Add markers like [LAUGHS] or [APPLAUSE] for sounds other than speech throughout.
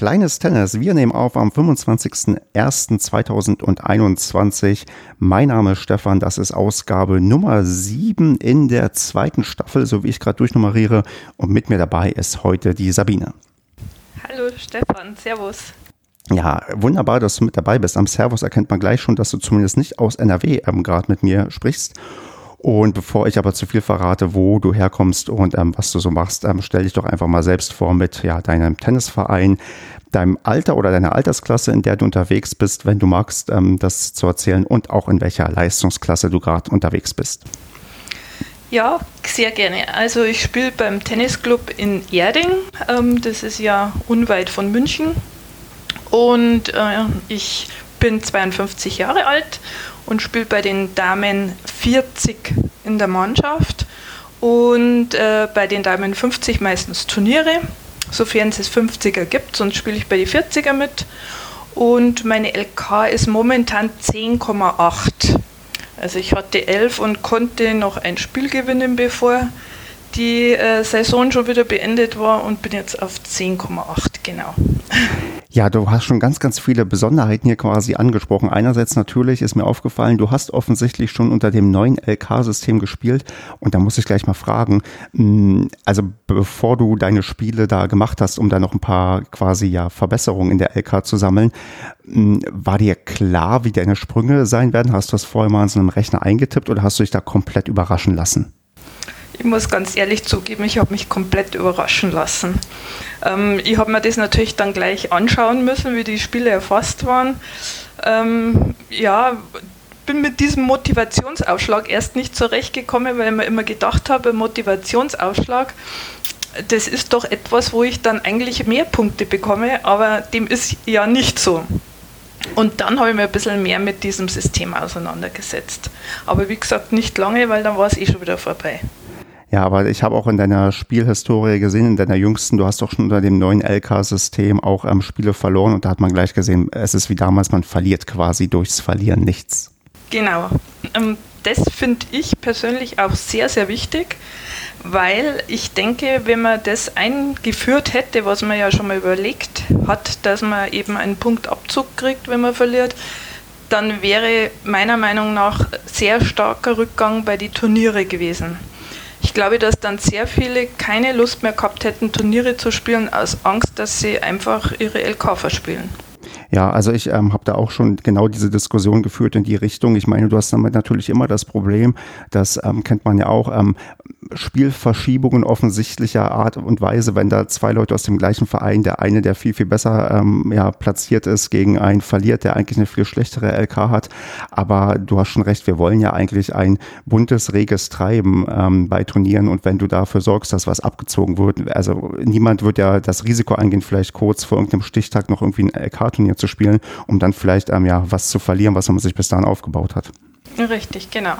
Kleines Tennis. Wir nehmen auf am 25.01.2021. Mein Name ist Stefan. Das ist Ausgabe Nummer 7 in der zweiten Staffel, so wie ich gerade durchnummeriere. Und mit mir dabei ist heute die Sabine. Hallo Stefan, Servus. Ja, wunderbar, dass du mit dabei bist. Am Servus erkennt man gleich schon, dass du zumindest nicht aus NRW ähm, gerade mit mir sprichst. Und bevor ich aber zu viel verrate, wo du herkommst und ähm, was du so machst, ähm, stell dich doch einfach mal selbst vor mit ja, deinem Tennisverein, deinem Alter oder deiner Altersklasse, in der du unterwegs bist, wenn du magst, ähm, das zu erzählen und auch in welcher Leistungsklasse du gerade unterwegs bist. Ja, sehr gerne. Also ich spiele beim Tennisclub in Erding. Ähm, das ist ja unweit von München. Und äh, ich bin 52 Jahre alt und spiele bei den Damen 40 in der Mannschaft und äh, bei den Damen 50 meistens Turniere, sofern es 50er gibt, sonst spiele ich bei den 40er mit. Und meine LK ist momentan 10,8. Also ich hatte 11 und konnte noch ein Spiel gewinnen, bevor die äh, Saison schon wieder beendet war und bin jetzt auf 10,8 genau. Ja, du hast schon ganz, ganz viele Besonderheiten hier quasi angesprochen. Einerseits natürlich ist mir aufgefallen, du hast offensichtlich schon unter dem neuen LK-System gespielt. Und da muss ich gleich mal fragen, hm, also bevor du deine Spiele da gemacht hast, um da noch ein paar quasi ja Verbesserungen in der LK zu sammeln, hm, war dir klar, wie deine Sprünge sein werden? Hast du das vorher mal in so einem Rechner eingetippt oder hast du dich da komplett überraschen lassen? Ich muss ganz ehrlich zugeben, ich habe mich komplett überraschen lassen. Ähm, ich habe mir das natürlich dann gleich anschauen müssen, wie die Spiele erfasst waren. Ähm, ja, bin mit diesem Motivationsausschlag erst nicht zurechtgekommen, weil ich mir immer gedacht habe, Motivationsausschlag, das ist doch etwas, wo ich dann eigentlich mehr Punkte bekomme, aber dem ist ja nicht so. Und dann habe ich mir ein bisschen mehr mit diesem System auseinandergesetzt. Aber wie gesagt, nicht lange, weil dann war es eh schon wieder vorbei. Ja, aber ich habe auch in deiner Spielhistorie gesehen, in deiner jüngsten, du hast doch schon unter dem neuen LK-System auch ähm, Spiele verloren und da hat man gleich gesehen, es ist wie damals, man verliert quasi durchs Verlieren nichts. Genau. Ähm, das finde ich persönlich auch sehr, sehr wichtig, weil ich denke, wenn man das eingeführt hätte, was man ja schon mal überlegt hat, dass man eben einen Punktabzug kriegt, wenn man verliert, dann wäre meiner Meinung nach sehr starker Rückgang bei den Turniere gewesen. Ich glaube, dass dann sehr viele keine Lust mehr gehabt hätten, Turniere zu spielen, aus Angst, dass sie einfach ihre LK verspielen. Ja, also ich ähm, habe da auch schon genau diese Diskussion geführt in die Richtung. Ich meine, du hast damit natürlich immer das Problem, das ähm, kennt man ja auch, ähm, Spielverschiebungen offensichtlicher Art und Weise, wenn da zwei Leute aus dem gleichen Verein, der eine, der viel, viel besser ähm, ja, platziert ist, gegen einen verliert, der eigentlich eine viel schlechtere LK hat. Aber du hast schon recht, wir wollen ja eigentlich ein buntes, reges Treiben ähm, bei Turnieren und wenn du dafür sorgst, dass was abgezogen wird, also niemand wird ja das Risiko eingehen, vielleicht kurz vor irgendeinem Stichtag noch irgendwie ein LK-Turnier zu spielen, um dann vielleicht ähm, ja was zu verlieren, was man sich bis dahin aufgebaut hat. Richtig, genau.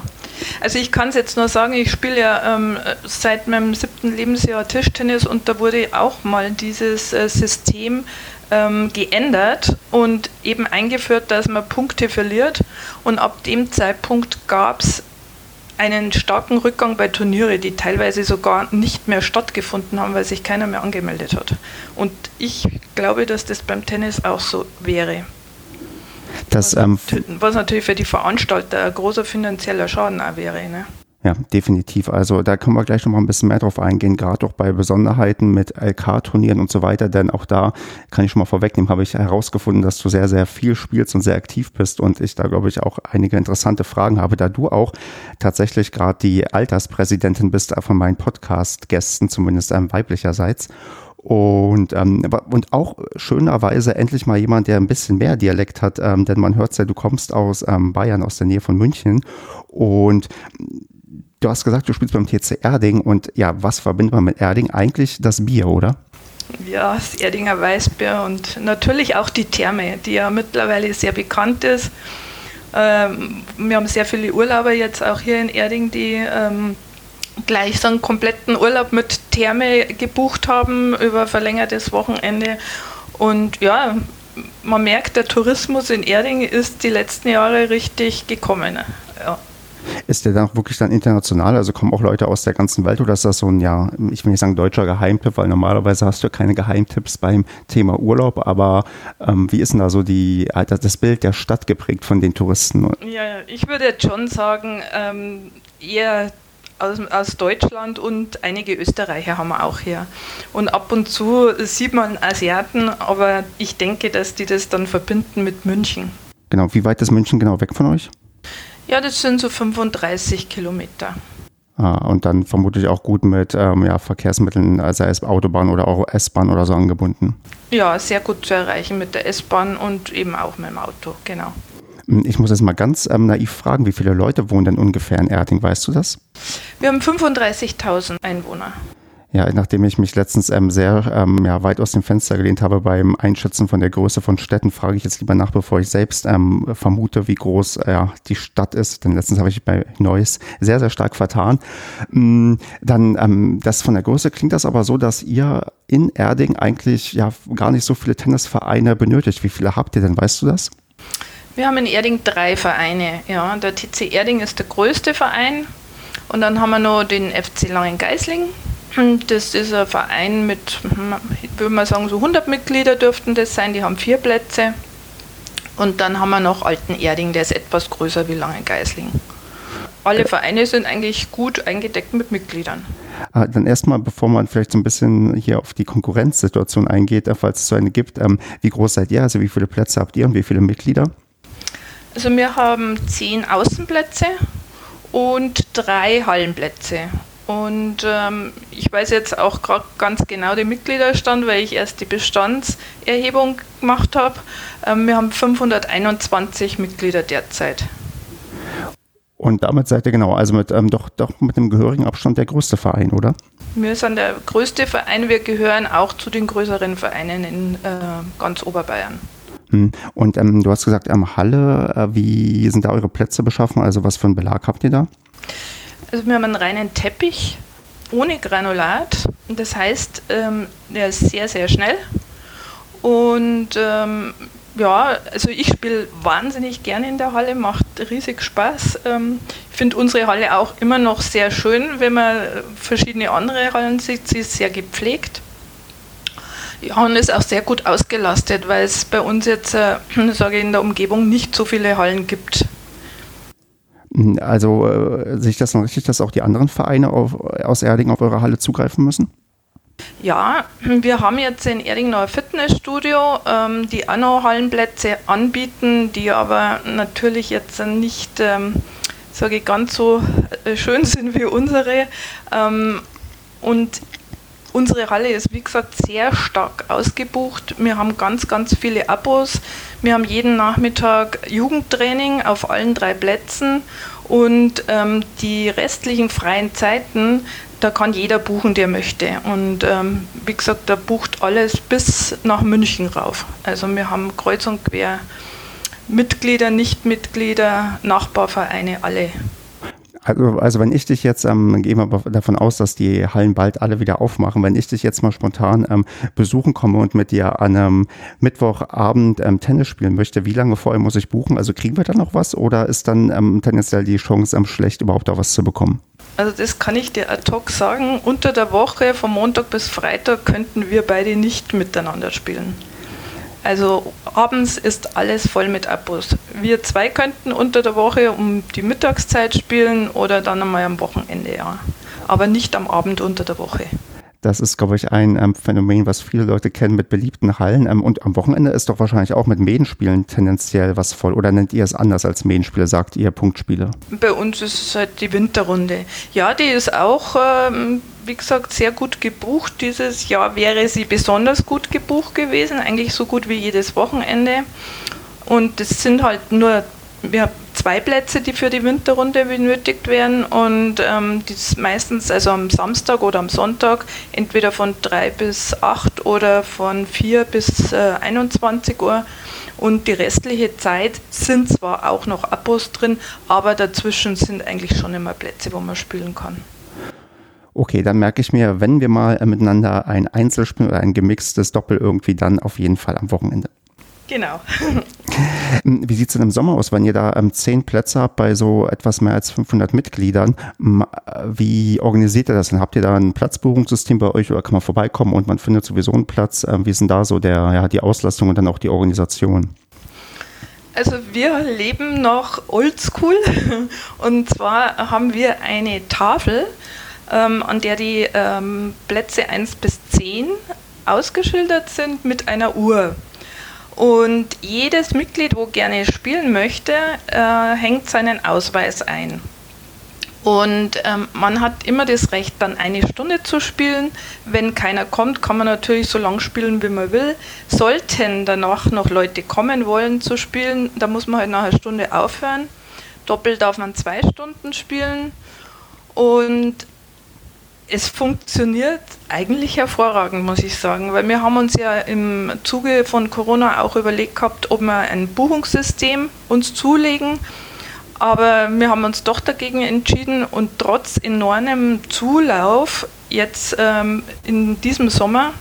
Also ich kann es jetzt nur sagen, ich spiele ja ähm, seit meinem siebten Lebensjahr Tischtennis und da wurde auch mal dieses äh, System ähm, geändert und eben eingeführt, dass man Punkte verliert und ab dem Zeitpunkt gab es einen starken Rückgang bei Turniere, die teilweise sogar nicht mehr stattgefunden haben, weil sich keiner mehr angemeldet hat. Und ich glaube, dass das beim Tennis auch so wäre. Das, was, ähm, was, natürlich für die Veranstalter ein großer finanzieller Schaden auch wäre. Ne? Ja, definitiv. Also da können wir gleich noch mal ein bisschen mehr drauf eingehen, gerade auch bei Besonderheiten mit LK-Turnieren und so weiter, denn auch da kann ich schon mal vorwegnehmen, habe ich herausgefunden, dass du sehr, sehr viel spielst und sehr aktiv bist und ich da, glaube ich, auch einige interessante Fragen habe, da du auch tatsächlich gerade die Alterspräsidentin bist von meinen Podcast-Gästen, zumindest einem weiblicherseits. Und, ähm, und auch schönerweise endlich mal jemand, der ein bisschen mehr Dialekt hat, ähm, denn man hört ja, du kommst aus ähm, Bayern, aus der Nähe von München. Und du hast gesagt, du spielst beim TC Erding und ja, was verbindet man mit Erding? Eigentlich das Bier, oder? Ja, das Erdinger Weißbier und natürlich auch die Therme, die ja mittlerweile sehr bekannt ist. Ähm, wir haben sehr viele Urlauber jetzt auch hier in Erding, die ähm, gleich so einen kompletten Urlaub mit Therme gebucht haben über verlängertes Wochenende. Und ja, man merkt, der Tourismus in Erding ist die letzten Jahre richtig gekommen. Ja. Ist der dann auch wirklich dann international? Also kommen auch Leute aus der ganzen Welt oder ist das so ein, ja, ich will nicht sagen deutscher Geheimtipp, weil normalerweise hast du keine Geheimtipps beim Thema Urlaub, aber ähm, wie ist denn da so die, das Bild der Stadt geprägt von den Touristen? Ja, ich würde jetzt schon sagen, ähm, eher aus, aus, Deutschland und einige Österreicher haben wir auch hier. Und ab und zu sieht man Asiaten, aber ich denke, dass die das dann verbinden mit München. Genau, wie weit ist München genau weg von euch? Ja, das sind so 35 Kilometer. Ah, und dann vermutlich auch gut mit ähm, ja, Verkehrsmitteln, sei es Autobahn oder auch S-Bahn oder so angebunden. Ja, sehr gut zu erreichen mit der S-Bahn und eben auch mit dem Auto, genau. Ich muss jetzt mal ganz ähm, naiv fragen, wie viele Leute wohnen denn ungefähr in Erding, weißt du das? Wir haben 35.000 Einwohner. Ja, nachdem ich mich letztens ähm, sehr ähm, ja, weit aus dem Fenster gelehnt habe beim Einschätzen von der Größe von Städten, frage ich jetzt lieber nach, bevor ich selbst ähm, vermute, wie groß äh, die Stadt ist. Denn letztens habe ich bei Neuss sehr, sehr stark vertan. Ähm, dann, ähm, das von der Größe klingt das aber so, dass ihr in Erding eigentlich ja gar nicht so viele Tennisvereine benötigt. Wie viele habt ihr denn? Weißt du das? Wir haben in Erding drei Vereine. Ja, der TC Erding ist der größte Verein. Und dann haben wir noch den FC Langen-Geisling. Das ist ein Verein mit, würde man sagen, so 100 Mitglieder dürften das sein. Die haben vier Plätze. Und dann haben wir noch Alten Erding, der ist etwas größer wie Langen-Geisling. Alle Vereine sind eigentlich gut eingedeckt mit Mitgliedern. Ah, dann erstmal, bevor man vielleicht so ein bisschen hier auf die Konkurrenzsituation eingeht, falls es so eine gibt, ähm, wie groß seid ihr? Also wie viele Plätze habt ihr und wie viele Mitglieder? Also wir haben zehn Außenplätze und drei Hallenplätze. Und ähm, ich weiß jetzt auch gerade ganz genau den Mitgliederstand, weil ich erst die Bestandserhebung gemacht habe. Ähm, wir haben 521 Mitglieder derzeit. Und damit seid ihr genau, also mit ähm, doch, doch mit dem gehörigen Abstand der größte Verein, oder? Wir sind der größte Verein, wir gehören auch zu den größeren Vereinen in äh, ganz Oberbayern. Hm. Und ähm, du hast gesagt, ähm, Halle, äh, wie sind da eure Plätze beschaffen? Also was für einen Belag habt ihr da? Also wir haben einen reinen Teppich ohne Granulat. Das heißt, ähm, der ist sehr, sehr schnell. Und ähm, ja, also ich spiele wahnsinnig gerne in der Halle, macht riesig Spaß. Ähm, ich finde unsere Halle auch immer noch sehr schön, wenn man verschiedene andere Hallen sieht. Sie ist sehr gepflegt. Und ist auch sehr gut ausgelastet, weil es bei uns jetzt, äh, sage ich, in der Umgebung nicht so viele Hallen gibt. Also äh, sehe ich das noch richtig, dass auch die anderen Vereine auf, aus Erding auf eure Halle zugreifen müssen? Ja, wir haben jetzt in Erding noch ein Fitnessstudio, ähm, die auch noch Hallenplätze anbieten, die aber natürlich jetzt nicht, ähm, sage ich, ganz so äh, schön sind wie unsere. Ähm, und Unsere Halle ist, wie gesagt, sehr stark ausgebucht. Wir haben ganz, ganz viele Abos. Wir haben jeden Nachmittag Jugendtraining auf allen drei Plätzen und ähm, die restlichen freien Zeiten, da kann jeder buchen, der möchte. Und ähm, wie gesagt, da bucht alles bis nach München rauf. Also wir haben kreuz und quer Mitglieder, Nichtmitglieder, Nachbarvereine, alle. Also, also wenn ich dich jetzt, ähm, gehen wir davon aus, dass die Hallen bald alle wieder aufmachen, wenn ich dich jetzt mal spontan ähm, besuchen komme und mit dir an einem Mittwochabend ähm, Tennis spielen möchte, wie lange vorher muss ich buchen? Also kriegen wir da noch was oder ist dann ähm, tendenziell die Chance ähm, schlecht, überhaupt auch was zu bekommen? Also das kann ich dir ad hoc sagen. Unter der Woche, von Montag bis Freitag, könnten wir beide nicht miteinander spielen. Also abends ist alles voll mit Abos. Wir zwei könnten unter der Woche um die Mittagszeit spielen oder dann einmal am Wochenende, ja. Aber nicht am Abend unter der Woche. Das ist, glaube ich, ein ähm, Phänomen, was viele Leute kennen mit beliebten Hallen. Ähm, und am Wochenende ist doch wahrscheinlich auch mit Medenspielen tendenziell was voll. Oder nennt ihr es anders als Medenspiele? Sagt ihr Punktspiele? Bei uns ist es halt die Winterrunde. Ja, die ist auch, ähm, wie gesagt, sehr gut gebucht. Dieses Jahr wäre sie besonders gut gebucht gewesen. Eigentlich so gut wie jedes Wochenende. Und es sind halt nur wir zwei Plätze, die für die Winterrunde benötigt werden und ähm, meistens also am Samstag oder am Sonntag entweder von 3 bis 8 oder von 4 bis äh, 21 Uhr und die restliche Zeit sind zwar auch noch Abos drin, aber dazwischen sind eigentlich schon immer Plätze, wo man spielen kann. Okay, dann merke ich mir, wenn wir mal äh, miteinander ein Einzelspiel oder ein gemixtes Doppel irgendwie, dann auf jeden Fall am Wochenende. Genau. [LAUGHS] Wie sieht es denn im Sommer aus, wenn ihr da ähm, zehn Plätze habt bei so etwas mehr als 500 Mitgliedern? Ähm, wie organisiert ihr das denn? Habt ihr da ein Platzbuchungssystem bei euch oder kann man vorbeikommen und man findet sowieso einen Platz? Ähm, wie ist denn da so der, ja, die Auslastung und dann auch die Organisation? Also wir leben noch oldschool [LAUGHS] und zwar haben wir eine Tafel, ähm, an der die ähm, Plätze 1 bis 10 ausgeschildert sind mit einer Uhr. Und jedes Mitglied, wo gerne spielen möchte, äh, hängt seinen Ausweis ein. Und ähm, man hat immer das Recht, dann eine Stunde zu spielen. Wenn keiner kommt, kann man natürlich so lange spielen, wie man will. Sollten danach noch Leute kommen wollen zu spielen, dann muss man halt nach einer Stunde aufhören. Doppelt darf man zwei Stunden spielen. Und es funktioniert eigentlich hervorragend, muss ich sagen, weil wir haben uns ja im Zuge von Corona auch überlegt gehabt, ob wir ein Buchungssystem uns zulegen. Aber wir haben uns doch dagegen entschieden und trotz enormem Zulauf jetzt ähm, in diesem Sommer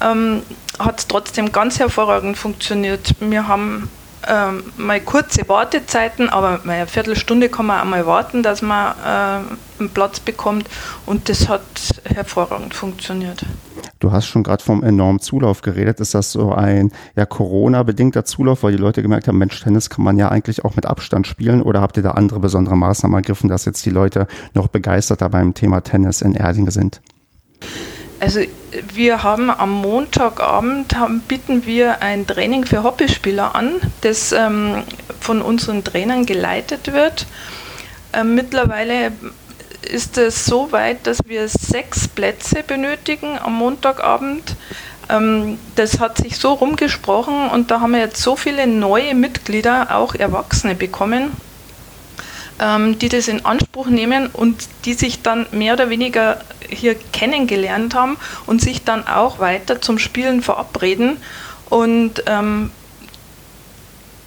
ähm, hat es trotzdem ganz hervorragend funktioniert. Wir haben ähm, mal kurze Wartezeiten, aber mal eine Viertelstunde kann man auch mal warten, dass man äh, einen Platz bekommt und das hat hervorragend funktioniert. Du hast schon gerade vom enormen Zulauf geredet. Ist das so ein ja, Corona-bedingter Zulauf, weil die Leute gemerkt haben, Mensch, Tennis kann man ja eigentlich auch mit Abstand spielen oder habt ihr da andere besondere Maßnahmen ergriffen, dass jetzt die Leute noch begeisterter beim Thema Tennis in Erding sind? Also wir haben am Montagabend haben, bieten wir ein Training für Hobbyspieler an, das ähm, von unseren Trainern geleitet wird. Ähm, mittlerweile ist es so weit, dass wir sechs Plätze benötigen am Montagabend. Ähm, das hat sich so rumgesprochen und da haben wir jetzt so viele neue Mitglieder, auch Erwachsene bekommen, die das in Anspruch nehmen und die sich dann mehr oder weniger hier kennengelernt haben und sich dann auch weiter zum Spielen verabreden. Und ähm,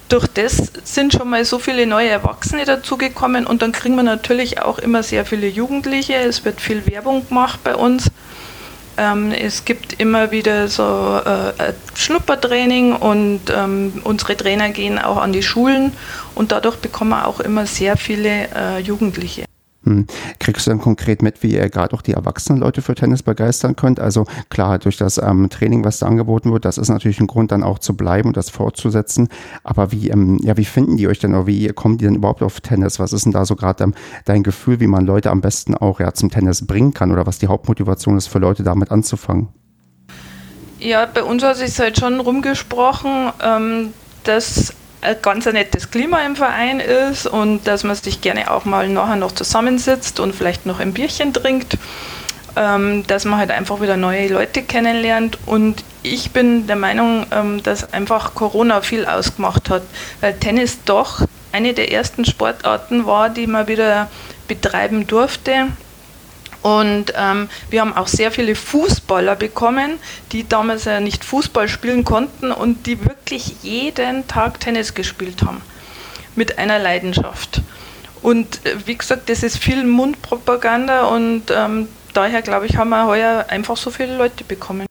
durch das sind schon mal so viele neue Erwachsene dazugekommen und dann kriegen wir natürlich auch immer sehr viele Jugendliche. Es wird viel Werbung gemacht bei uns. Ähm, es gibt immer wieder so äh, Schnuppertraining und ähm, unsere Trainer gehen auch an die Schulen und dadurch bekommen wir auch immer sehr viele äh, Jugendliche. Hm. Kriegst du dann konkret mit, wie ihr gerade auch die erwachsenen Leute für Tennis begeistern könnt? Also klar, durch das ähm, Training, was da angeboten wird, das ist natürlich ein Grund, dann auch zu bleiben und das fortzusetzen. Aber wie, ähm, ja, wie finden die euch denn oder wie kommen die denn überhaupt auf Tennis? Was ist denn da so gerade ähm, dein Gefühl, wie man Leute am besten auch ja, zum Tennis bringen kann oder was die Hauptmotivation ist für Leute damit anzufangen? Ja, bei uns hat sich halt schon rumgesprochen, ähm, dass ein ganz nettes Klima im Verein ist und dass man sich gerne auch mal nachher noch zusammensitzt und vielleicht noch ein Bierchen trinkt, ähm, dass man halt einfach wieder neue Leute kennenlernt. Und ich bin der Meinung, ähm, dass einfach Corona viel ausgemacht hat, weil Tennis doch eine der ersten Sportarten war, die man wieder betreiben durfte und ähm, wir haben auch sehr viele Fußballer bekommen, die damals ja nicht Fußball spielen konnten und die wirklich jeden Tag Tennis gespielt haben. Mit einer Leidenschaft. Und äh, wie gesagt, das ist viel Mundpropaganda und ähm, daher, glaube ich, haben wir heuer einfach so viele Leute bekommen.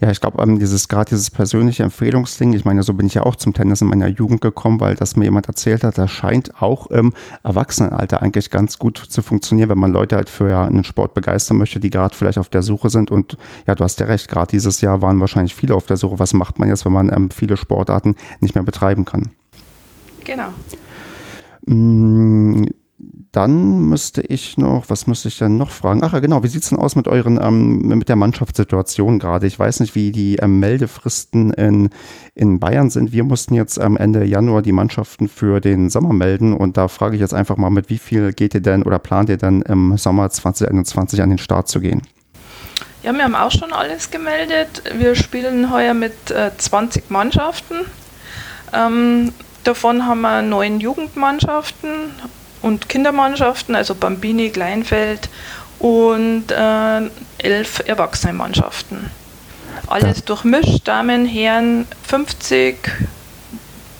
Ja, ich glaube, ähm, dieses gerade dieses persönliche Empfehlungsding, ich meine, so bin ich ja auch zum Tennis in meiner Jugend gekommen, weil das mir jemand erzählt hat, das scheint auch im Erwachsenenalter eigentlich ganz gut zu funktionieren, wenn man Leute halt für ja, einen Sport begeistern möchte, die gerade vielleicht auf der Suche sind. Und ja, du hast ja recht, gerade dieses Jahr waren wahrscheinlich viele auf der Suche. Was macht man jetzt, wenn man ähm, viele Sportarten nicht mehr betreiben kann? Genau. Dann müsste ich noch, was müsste ich denn noch fragen? Ach ja, genau, wie sieht es denn aus mit euren, ähm, mit der Mannschaftssituation gerade? Ich weiß nicht, wie die ähm, Meldefristen in, in Bayern sind. Wir mussten jetzt am Ende Januar die Mannschaften für den Sommer melden und da frage ich jetzt einfach mal, mit wie viel geht ihr denn oder plant ihr denn im Sommer 2021 an den Start zu gehen? Ja, wir haben auch schon alles gemeldet. Wir spielen heuer mit äh, 20 Mannschaften. Ähm, Davon haben wir neun Jugendmannschaften und Kindermannschaften, also Bambini, Kleinfeld und äh, elf Erwachsenenmannschaften. Alles durchmischt, Damen, Herren, 50,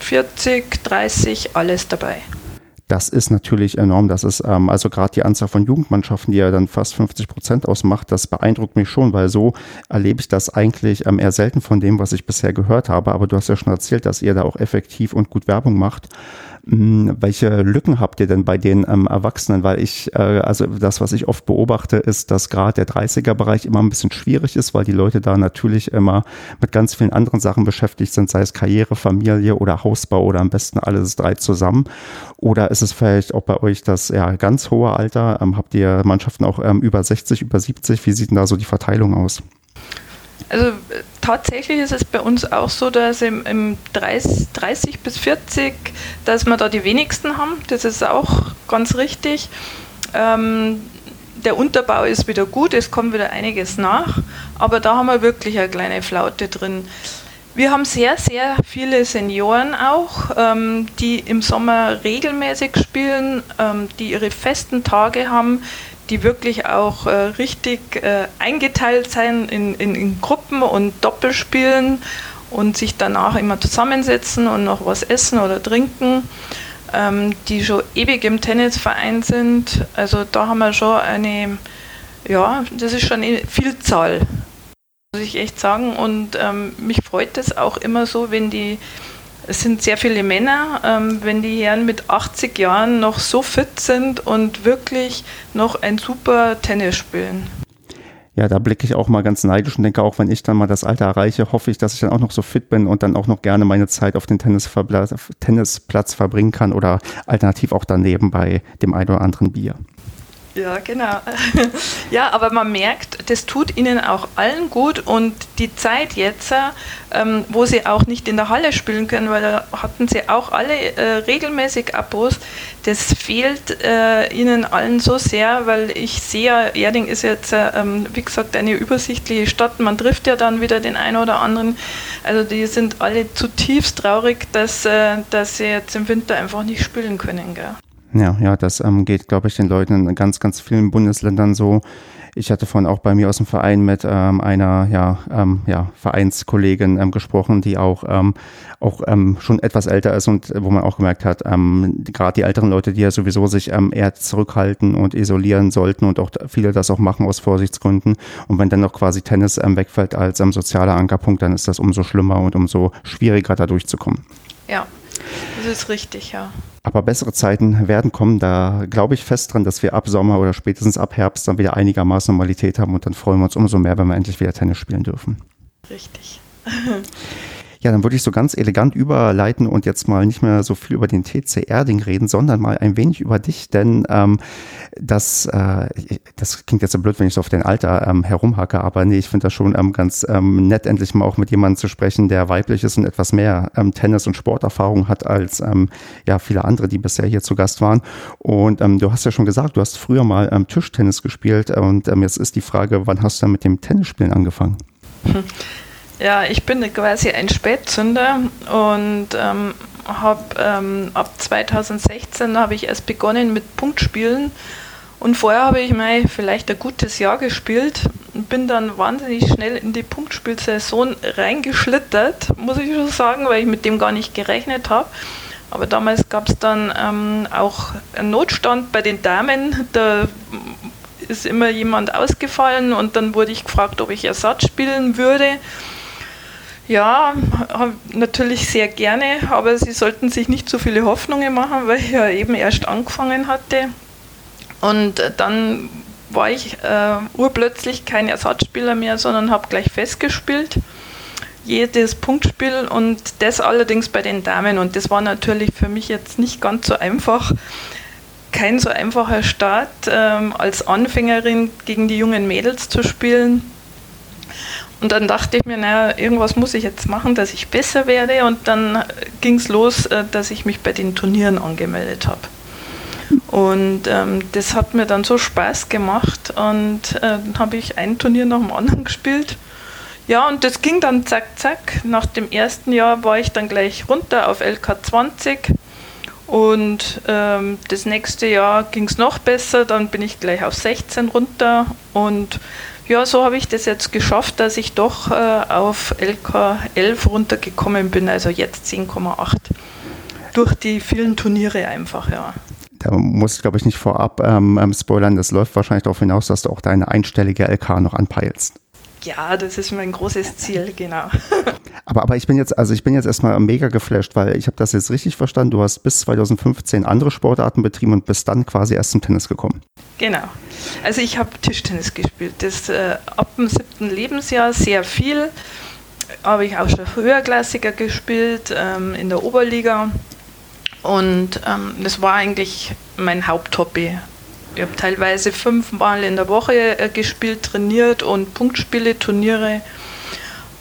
40, 30, alles dabei. Das ist natürlich enorm. Das ist ähm, also gerade die Anzahl von Jugendmannschaften, die ja dann fast 50 Prozent ausmacht, das beeindruckt mich schon, weil so erlebe ich das eigentlich ähm, eher selten von dem, was ich bisher gehört habe. Aber du hast ja schon erzählt, dass ihr da auch effektiv und gut Werbung macht. Hm, welche Lücken habt ihr denn bei den ähm, Erwachsenen? Weil ich, äh, also das, was ich oft beobachte, ist, dass gerade der 30er-Bereich immer ein bisschen schwierig ist, weil die Leute da natürlich immer mit ganz vielen anderen Sachen beschäftigt sind, sei es Karriere, Familie oder Hausbau oder am besten alles drei zusammen. Oder ist es vielleicht auch bei euch das ja, ganz hohe Alter? Ähm, habt ihr Mannschaften auch ähm, über 60, über 70? Wie sieht denn da so die Verteilung aus? Also tatsächlich ist es bei uns auch so, dass im, im 30, 30, bis 40, dass wir da die wenigsten haben. Das ist auch ganz richtig. Ähm, der Unterbau ist wieder gut, es kommt wieder einiges nach, aber da haben wir wirklich eine kleine Flaute drin. Wir haben sehr, sehr viele Senioren auch, ähm, die im Sommer regelmäßig spielen, ähm, die ihre festen Tage haben, die wirklich auch äh, richtig äh, eingeteilt sein in, in, in, Gruppen und Doppelspielen und sich danach immer zusammensetzen und noch was essen oder trinken, ähm, die schon ewig im Tennisverein sind. Also da haben wir schon eine, ja, das ist schon eine Vielzahl, muss ich echt sagen. Und ähm, mich freut es auch immer so, wenn die es sind sehr viele Männer, ähm, wenn die Herren mit 80 Jahren noch so fit sind und wirklich noch ein super Tennis spielen. Ja, da blicke ich auch mal ganz neidisch und denke auch, wenn ich dann mal das Alter erreiche, hoffe ich, dass ich dann auch noch so fit bin und dann auch noch gerne meine Zeit auf den Tennisplatz verbringen kann oder alternativ auch daneben bei dem einen oder anderen Bier. Ja, genau. [LAUGHS] ja, aber man merkt, das tut ihnen auch allen gut und die Zeit jetzt, ähm, wo sie auch nicht in der Halle spielen können, weil da hatten sie auch alle äh, regelmäßig Abos, das fehlt äh, ihnen allen so sehr, weil ich sehe, Erding ist jetzt, äh, ähm, wie gesagt, eine übersichtliche Stadt, man trifft ja dann wieder den einen oder anderen, also die sind alle zutiefst traurig, dass, äh, dass sie jetzt im Winter einfach nicht spielen können. Gell? Ja, ja, das ähm, geht, glaube ich, den Leuten in ganz, ganz vielen Bundesländern so. Ich hatte vorhin auch bei mir aus dem Verein mit ähm, einer ja, ähm, ja, Vereinskollegin ähm, gesprochen, die auch, ähm, auch ähm, schon etwas älter ist und wo man auch gemerkt hat, gerade die älteren Leute, die ja sowieso sich eher zurückhalten und isolieren sollten und auch viele das auch machen aus Vorsichtsgründen. Und wenn dann noch quasi Tennis wegfällt als sozialer Ankerpunkt, dann ist das umso schlimmer und umso schwieriger da durchzukommen. Ja, das ist richtig, ja. Aber bessere Zeiten werden kommen. Da glaube ich fest dran, dass wir ab Sommer oder spätestens ab Herbst dann wieder einigermaßen Normalität haben und dann freuen wir uns umso mehr, wenn wir endlich wieder Tennis spielen dürfen. Richtig. [LAUGHS] Ja, dann würde ich so ganz elegant überleiten und jetzt mal nicht mehr so viel über den TC Erding reden, sondern mal ein wenig über dich, denn ähm, das, äh, das klingt jetzt so blöd, wenn ich so auf dein Alter ähm, herumhacke, aber nee, ich finde das schon ähm, ganz ähm, nett, endlich mal auch mit jemandem zu sprechen, der weiblich ist und etwas mehr ähm, Tennis- und Sporterfahrung hat als ähm, ja viele andere, die bisher hier zu Gast waren. Und ähm, du hast ja schon gesagt, du hast früher mal ähm, Tischtennis gespielt und ähm, jetzt ist die Frage, wann hast du dann mit dem Tennisspielen angefangen? Hm. Ja, ich bin quasi ein Spätzünder und ähm, habe ähm, ab 2016 habe ich erst begonnen mit Punktspielen und vorher habe ich mal vielleicht ein gutes Jahr gespielt und bin dann wahnsinnig schnell in die Punktspielsaison reingeschlittert, muss ich schon sagen, weil ich mit dem gar nicht gerechnet habe. Aber damals gab es dann ähm, auch einen Notstand bei den Damen. Da ist immer jemand ausgefallen und dann wurde ich gefragt, ob ich Ersatz spielen würde. Ja, natürlich sehr gerne, aber Sie sollten sich nicht so viele Hoffnungen machen, weil ich ja eben erst angefangen hatte. Und dann war ich äh, urplötzlich kein Ersatzspieler mehr, sondern habe gleich festgespielt. Jedes Punktspiel und das allerdings bei den Damen. Und das war natürlich für mich jetzt nicht ganz so einfach. Kein so einfacher Start, ähm, als Anfängerin gegen die jungen Mädels zu spielen und dann dachte ich mir, naja, irgendwas muss ich jetzt machen, dass ich besser werde. Und dann ging es los, äh, dass ich mich bei den Turnieren angemeldet habe. Und ähm, das hat mir dann so Spaß gemacht und äh, dann habe ich ein Turnier nach dem anderen [LAUGHS] gespielt. Ja, und das ging dann zack, zack. Nach dem ersten Jahr war ich dann gleich runter auf LK20 und ähm, das nächste Jahr ging es noch besser, dann bin ich gleich auf 16 runter und ja, so habe ich das jetzt geschafft, dass ich doch äh, auf LK11 runtergekommen bin, also jetzt 10,8. Durch die vielen Turniere einfach, ja. Da muss ich, glaube ich, nicht vorab ähm, ähm, spoilern. Das läuft wahrscheinlich darauf hinaus, dass du auch deine einstellige LK noch anpeilst. Ja, das ist mein großes Ziel, [LAUGHS] genau. Aber, aber ich bin jetzt, also ich bin jetzt erstmal mega geflasht, weil ich habe das jetzt richtig verstanden. Du hast bis 2015 andere Sportarten betrieben und bist dann quasi erst zum Tennis gekommen. Genau. Also ich habe Tischtennis gespielt. Das äh, ab dem siebten Lebensjahr sehr viel. Habe ich auch schon höherklassiger gespielt, ähm, in der Oberliga. Und ähm, das war eigentlich mein Haupthobby. Ich habe teilweise fünfmal in der Woche äh, gespielt, trainiert und Punktspiele, Turniere.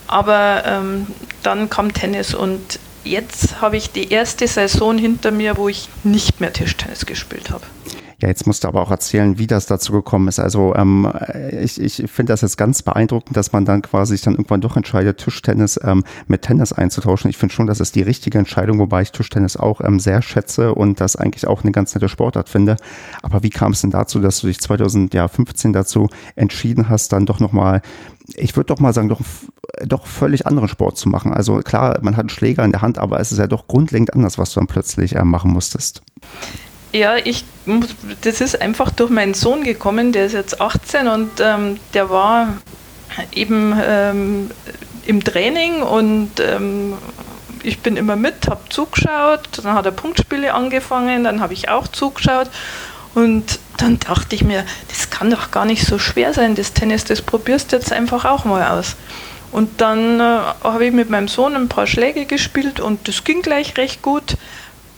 Aber ähm, dann kam Tennis und jetzt habe ich die erste Saison hinter mir, wo ich nicht mehr Tischtennis gespielt habe. Ja, jetzt musst du aber auch erzählen, wie das dazu gekommen ist. Also ähm, ich, ich finde das jetzt ganz beeindruckend, dass man dann quasi sich dann irgendwann doch entscheidet, Tischtennis ähm, mit Tennis einzutauschen. Ich finde schon, das ist die richtige Entscheidung, wobei ich Tischtennis auch ähm, sehr schätze und das eigentlich auch eine ganz nette Sportart finde. Aber wie kam es denn dazu, dass du dich 2015 dazu entschieden hast, dann doch nochmal ich würde doch mal sagen, doch, doch völlig anderen Sport zu machen. Also klar, man hat einen Schläger in der Hand, aber es ist ja doch grundlegend anders, was du dann plötzlich äh, machen musstest. Ja, ich, das ist einfach durch meinen Sohn gekommen, der ist jetzt 18 und ähm, der war eben ähm, im Training und ähm, ich bin immer mit, habe zugeschaut, dann hat er Punktspiele angefangen, dann habe ich auch zugeschaut und dann dachte ich mir, das kann doch gar nicht so schwer sein, das Tennis, das probierst du jetzt einfach auch mal aus. Und dann äh, habe ich mit meinem Sohn ein paar Schläge gespielt und das ging gleich recht gut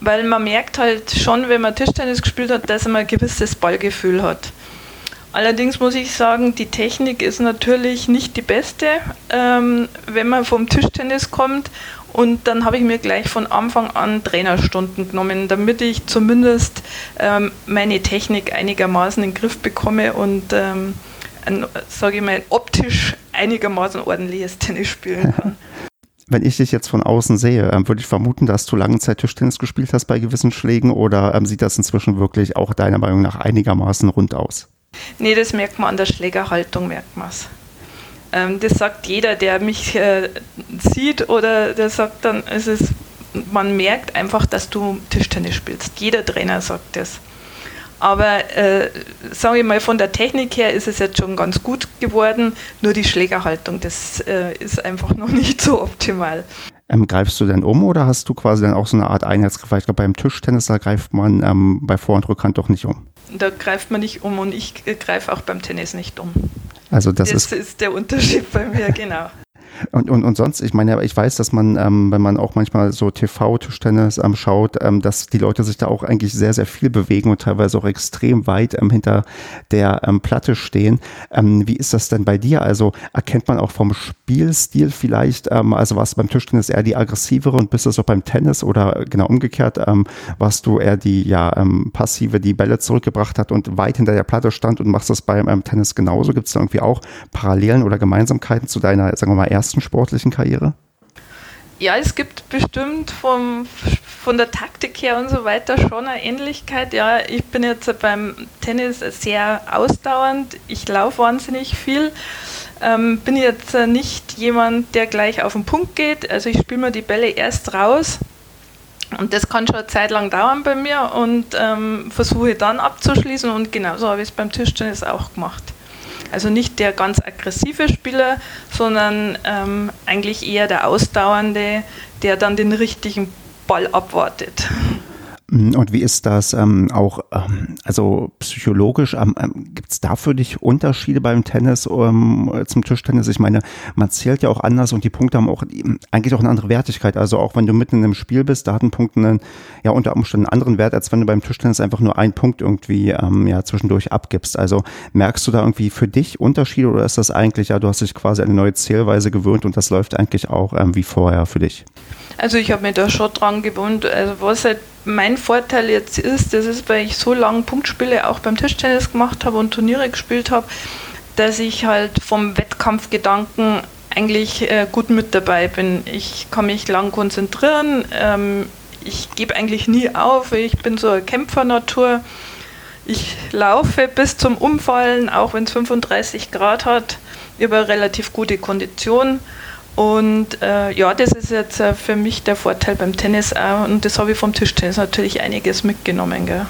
weil man merkt halt schon, wenn man Tischtennis gespielt hat, dass man ein gewisses Ballgefühl hat. Allerdings muss ich sagen, die Technik ist natürlich nicht die beste, ähm, wenn man vom Tischtennis kommt. Und dann habe ich mir gleich von Anfang an Trainerstunden genommen, damit ich zumindest ähm, meine Technik einigermaßen in den Griff bekomme und ähm, sage ich mal, optisch einigermaßen ordentliches Tennis spielen [LAUGHS] kann. Wenn ich dich jetzt von außen sehe, ähm, würde ich vermuten, dass du lange Zeit Tischtennis gespielt hast bei gewissen Schlägen oder ähm, sieht das inzwischen wirklich auch deiner Meinung nach einigermaßen rund aus? Nee, das merkt man an der Schlägerhaltung, merkt man es. Ähm, das sagt jeder, der mich äh, sieht oder der sagt dann, es ist, man merkt einfach, dass du Tischtennis spielst. Jeder Trainer sagt das. Aber äh, sage ich mal, von der Technik her ist es jetzt schon ganz gut geworden. Nur die Schlägerhaltung, das äh, ist einfach [LAUGHS] noch nicht so optimal. Ähm, greifst du denn um oder hast du quasi dann auch so eine Art Einheitsgriff? Ich glaube, beim Tischtennis, da greift man ähm, bei Vor- und Rückhand doch nicht um. Da greift man nicht um und ich greife auch beim Tennis nicht um. Also das, das ist, ist der Unterschied bei mir, [LAUGHS] genau. Und, und, und sonst, ich meine, ich weiß, dass man, ähm, wenn man auch manchmal so TV-Tischtennis ähm, schaut, ähm, dass die Leute sich da auch eigentlich sehr, sehr viel bewegen und teilweise auch extrem weit ähm, hinter der ähm, Platte stehen. Ähm, wie ist das denn bei dir? Also erkennt man auch vom Spielstil vielleicht, also warst du beim Tischtennis eher die aggressivere und bist du auch beim Tennis oder genau umgekehrt, warst du eher die ja, passive, die Bälle zurückgebracht hat und weit hinter der Platte stand und machst das beim Tennis genauso? Gibt es da irgendwie auch Parallelen oder Gemeinsamkeiten zu deiner, sagen wir mal, ersten ersten sportlichen Karriere? Ja, es gibt bestimmt vom, von der Taktik her und so weiter schon eine Ähnlichkeit. Ja, ich bin jetzt beim Tennis sehr ausdauernd. Ich laufe wahnsinnig viel. Ähm, bin jetzt nicht jemand, der gleich auf den Punkt geht. Also ich spiele mir die Bälle erst raus. Und das kann schon eine Zeit lang dauern bei mir und ähm, versuche dann abzuschließen. Und genauso habe ich es beim Tischtennis auch gemacht. Also nicht der ganz aggressive Spieler, sondern ähm, eigentlich eher der Ausdauernde, der dann den richtigen Ball abwartet. Mhm, und wie ist das ähm, auch, ähm, also psychologisch, ähm, ähm gibt es da für dich Unterschiede beim Tennis ähm, zum Tischtennis? Ich meine, man zählt ja auch anders und die Punkte haben auch eigentlich auch eine andere Wertigkeit. Also auch wenn du mitten in einem Spiel bist, da hat ein Punkt einen, ja unter Umständen einen anderen Wert, als wenn du beim Tischtennis einfach nur einen Punkt irgendwie ähm, ja zwischendurch abgibst. Also merkst du da irgendwie für dich Unterschiede oder ist das eigentlich, ja, du hast dich quasi eine neue Zählweise gewöhnt und das läuft eigentlich auch wie vorher für dich? Also ich habe mich da schon dran gewohnt. Also was halt mein Vorteil jetzt ist, das ist, weil ich so lange Punktspiele auch beim Tischtennis gemacht habe und Turniere gespielt habe, dass ich halt vom Wettkampfgedanken eigentlich äh, gut mit dabei bin. Ich kann mich lang konzentrieren. Ähm, ich gebe eigentlich nie auf. Ich bin so eine Kämpfernatur. Ich laufe bis zum Umfallen, auch wenn es 35 Grad hat, über relativ gute Kondition. Und äh, ja, das ist jetzt äh, für mich der Vorteil beim Tennis auch. Und das habe ich vom Tischtennis natürlich einiges mitgenommen. Gell?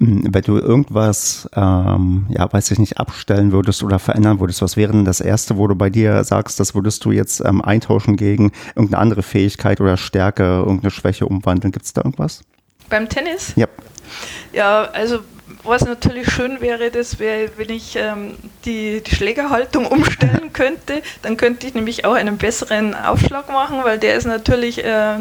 Hm, wenn du irgendwas, ähm, ja, weiß ich nicht, abstellen würdest oder verändern würdest, was wäre denn das Erste, wo du bei dir sagst, das würdest du jetzt ähm, eintauschen gegen irgendeine andere Fähigkeit oder Stärke, irgendeine Schwäche umwandeln? Gibt es da irgendwas? Beim Tennis? Ja. Ja, also was natürlich schön wäre, das wäre, wenn ich ähm, die, die Schlägerhaltung [LAUGHS] umstellen könnte. Dann könnte ich nämlich auch einen besseren Aufschlag machen, weil der ist natürlich äh,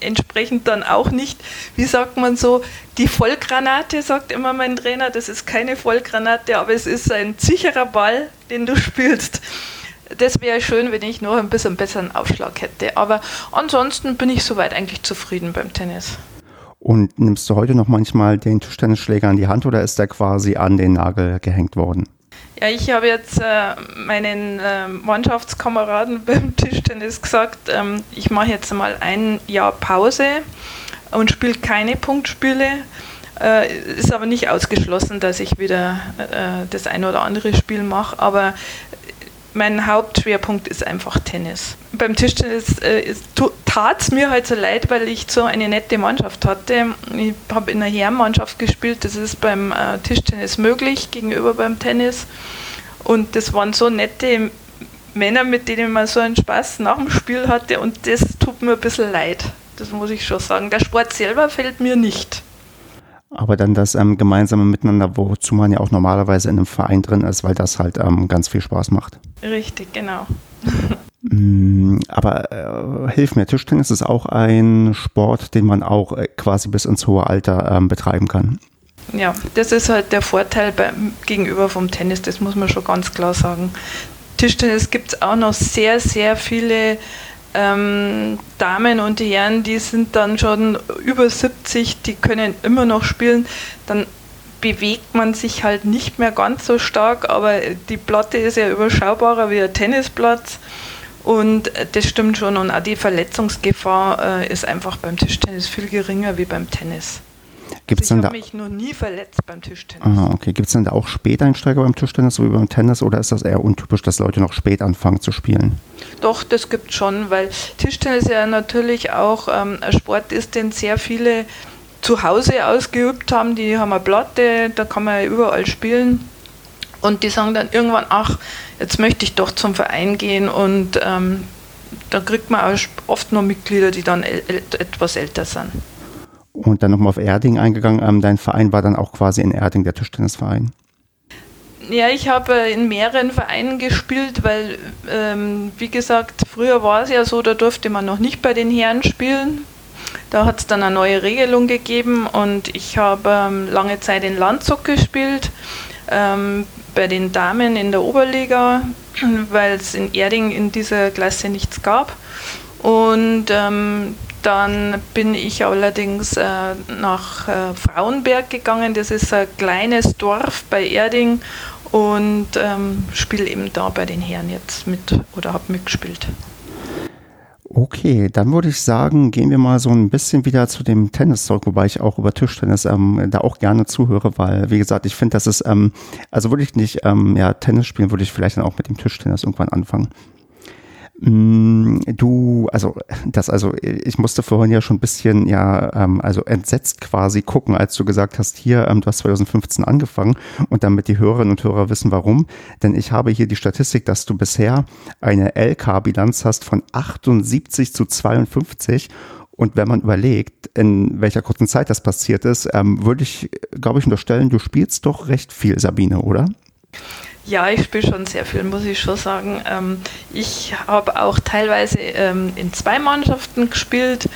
entsprechend dann auch nicht, wie sagt man so, die Vollgranate, sagt immer mein Trainer. Das ist keine Vollgranate, aber es ist ein sicherer Ball, den du spielst. Das wäre schön, wenn ich noch ein bisschen besseren Aufschlag hätte. Aber ansonsten bin ich soweit eigentlich zufrieden beim Tennis. Und nimmst du heute noch manchmal den Tischtennisschläger in die Hand oder ist der quasi an den Nagel gehängt worden? Ja, ich habe jetzt äh, meinen äh, Mannschaftskameraden [LAUGHS] beim Tischtennis gesagt, ähm, ich mache jetzt mal ein Jahr Pause und spiele keine Punktspiele. Äh, ist aber nicht ausgeschlossen, dass ich wieder äh, das ein oder andere Spiel mache, aber mein Hauptschwerpunkt ist einfach Tennis. Beim Tischtennis äh, tat es mir halt so leid, weil ich so eine nette Mannschaft hatte. Ich habe in einer Herrenmannschaft gespielt, das ist beim äh, Tischtennis möglich, gegenüber beim Tennis. Und das waren so nette Männer, mit denen man so einen Spaß nach dem Spiel hatte und das tut mir ein bisschen leid. Das muss ich schon sagen. Der Sport selber fällt mir nicht. Aber dann das ähm, gemeinsame Miteinander, wozu man ja auch normalerweise in einem Verein drin ist, weil das halt ähm, ganz viel Spaß macht. Richtig, genau. [LAUGHS] Mm, aber äh, hilf mir, Tischtennis ist auch ein Sport, den man auch äh, quasi bis ins hohe Alter ähm, betreiben kann. Ja, das ist halt der Vorteil beim, gegenüber vom Tennis, das muss man schon ganz klar sagen. Tischtennis gibt es auch noch sehr, sehr viele ähm, Damen und Herren, die sind dann schon über 70, die können immer noch spielen, dann bewegt man sich halt nicht mehr ganz so stark, aber die Platte ist ja überschaubarer wie ein Tennisplatz. Und das stimmt schon. Und auch die Verletzungsgefahr äh, ist einfach beim Tischtennis viel geringer wie beim Tennis. Gibt's also ich habe mich noch nie verletzt beim Tischtennis. Aha, okay. Gibt es denn da auch Späteinsteiger beim Tischtennis, so wie beim Tennis, oder ist das eher untypisch, dass Leute noch spät anfangen zu spielen? Doch, das gibt es schon, weil Tischtennis ja natürlich auch ähm, ein Sport ist, den sehr viele zu Hause ausgeübt haben. Die haben eine Platte, da kann man ja überall spielen. Und die sagen dann irgendwann, ach, jetzt möchte ich doch zum Verein gehen und ähm, da kriegt man auch oft noch Mitglieder, die dann etwas älter sind. Und dann nochmal auf Erding eingegangen. Ähm, dein Verein war dann auch quasi in Erding der Tischtennisverein. Ja, ich habe in mehreren Vereinen gespielt, weil, ähm, wie gesagt, früher war es ja so, da durfte man noch nicht bei den Herren spielen. Da hat es dann eine neue Regelung gegeben und ich habe ähm, lange Zeit in Landshut gespielt, ähm, bei den Damen in der Oberliga, weil es in Erding in dieser Klasse nichts gab. Und ähm, dann bin ich allerdings äh, nach äh, Frauenberg gegangen. Das ist ein kleines Dorf bei Erding und ähm, spiele eben da bei den Herren jetzt mit oder habe mitgespielt. Okay, dann würde ich sagen, gehen wir mal so ein bisschen wieder zu dem Tennis zurück, wobei ich auch über Tischtennis ähm, da auch gerne zuhöre, weil, wie gesagt, ich finde, das ist, ähm, also würde ich nicht ähm, ja, Tennis spielen, würde ich vielleicht dann auch mit dem Tischtennis irgendwann anfangen. Mm, du, also das, also ich musste vorhin ja schon ein bisschen ja, ähm, also entsetzt quasi gucken, als du gesagt hast, hier, ähm, du hast 2015 angefangen und damit die Hörerinnen und Hörer wissen, warum. Denn ich habe hier die Statistik, dass du bisher eine LK-Bilanz hast von 78 zu 52 und wenn man überlegt, in welcher kurzen Zeit das passiert ist, ähm, würde ich, glaube ich, unterstellen, du spielst doch recht viel, Sabine, oder? Ja, ich spiele schon sehr viel, muss ich schon sagen. Ähm, ich habe auch teilweise ähm, in zwei Mannschaften gespielt.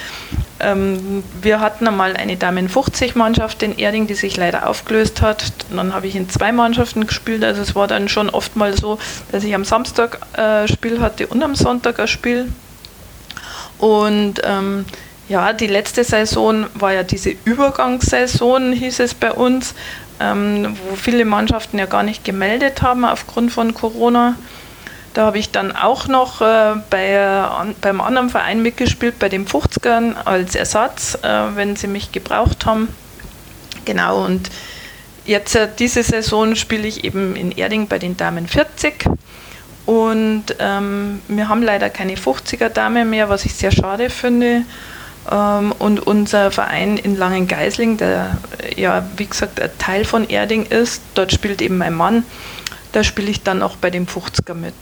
Ähm, wir hatten einmal eine Damen 50 Mannschaft in Erding, die sich leider aufgelöst hat. Dann habe ich in zwei Mannschaften gespielt. Also es war dann schon oft mal so, dass ich am Samstag äh, Spiel hatte und am Sonntag ein Spiel. Und ähm, ja, die letzte Saison war ja diese Übergangssaison, hieß es bei uns ähm, wo viele Mannschaften ja gar nicht gemeldet haben aufgrund von Corona. Da habe ich dann auch noch äh, bei, an, beim anderen Verein mitgespielt, bei den 50ern als Ersatz, äh, wenn sie mich gebraucht haben. Genau, und jetzt äh, diese Saison spiele ich eben in Erding bei den Damen 40. Und ähm, wir haben leider keine 50er-Dame mehr, was ich sehr schade finde. Ähm, und unser Verein in Langengeisling, der ja, wie gesagt, ein Teil von Erding ist, dort spielt eben mein Mann da spiele ich dann auch bei dem 50er mit.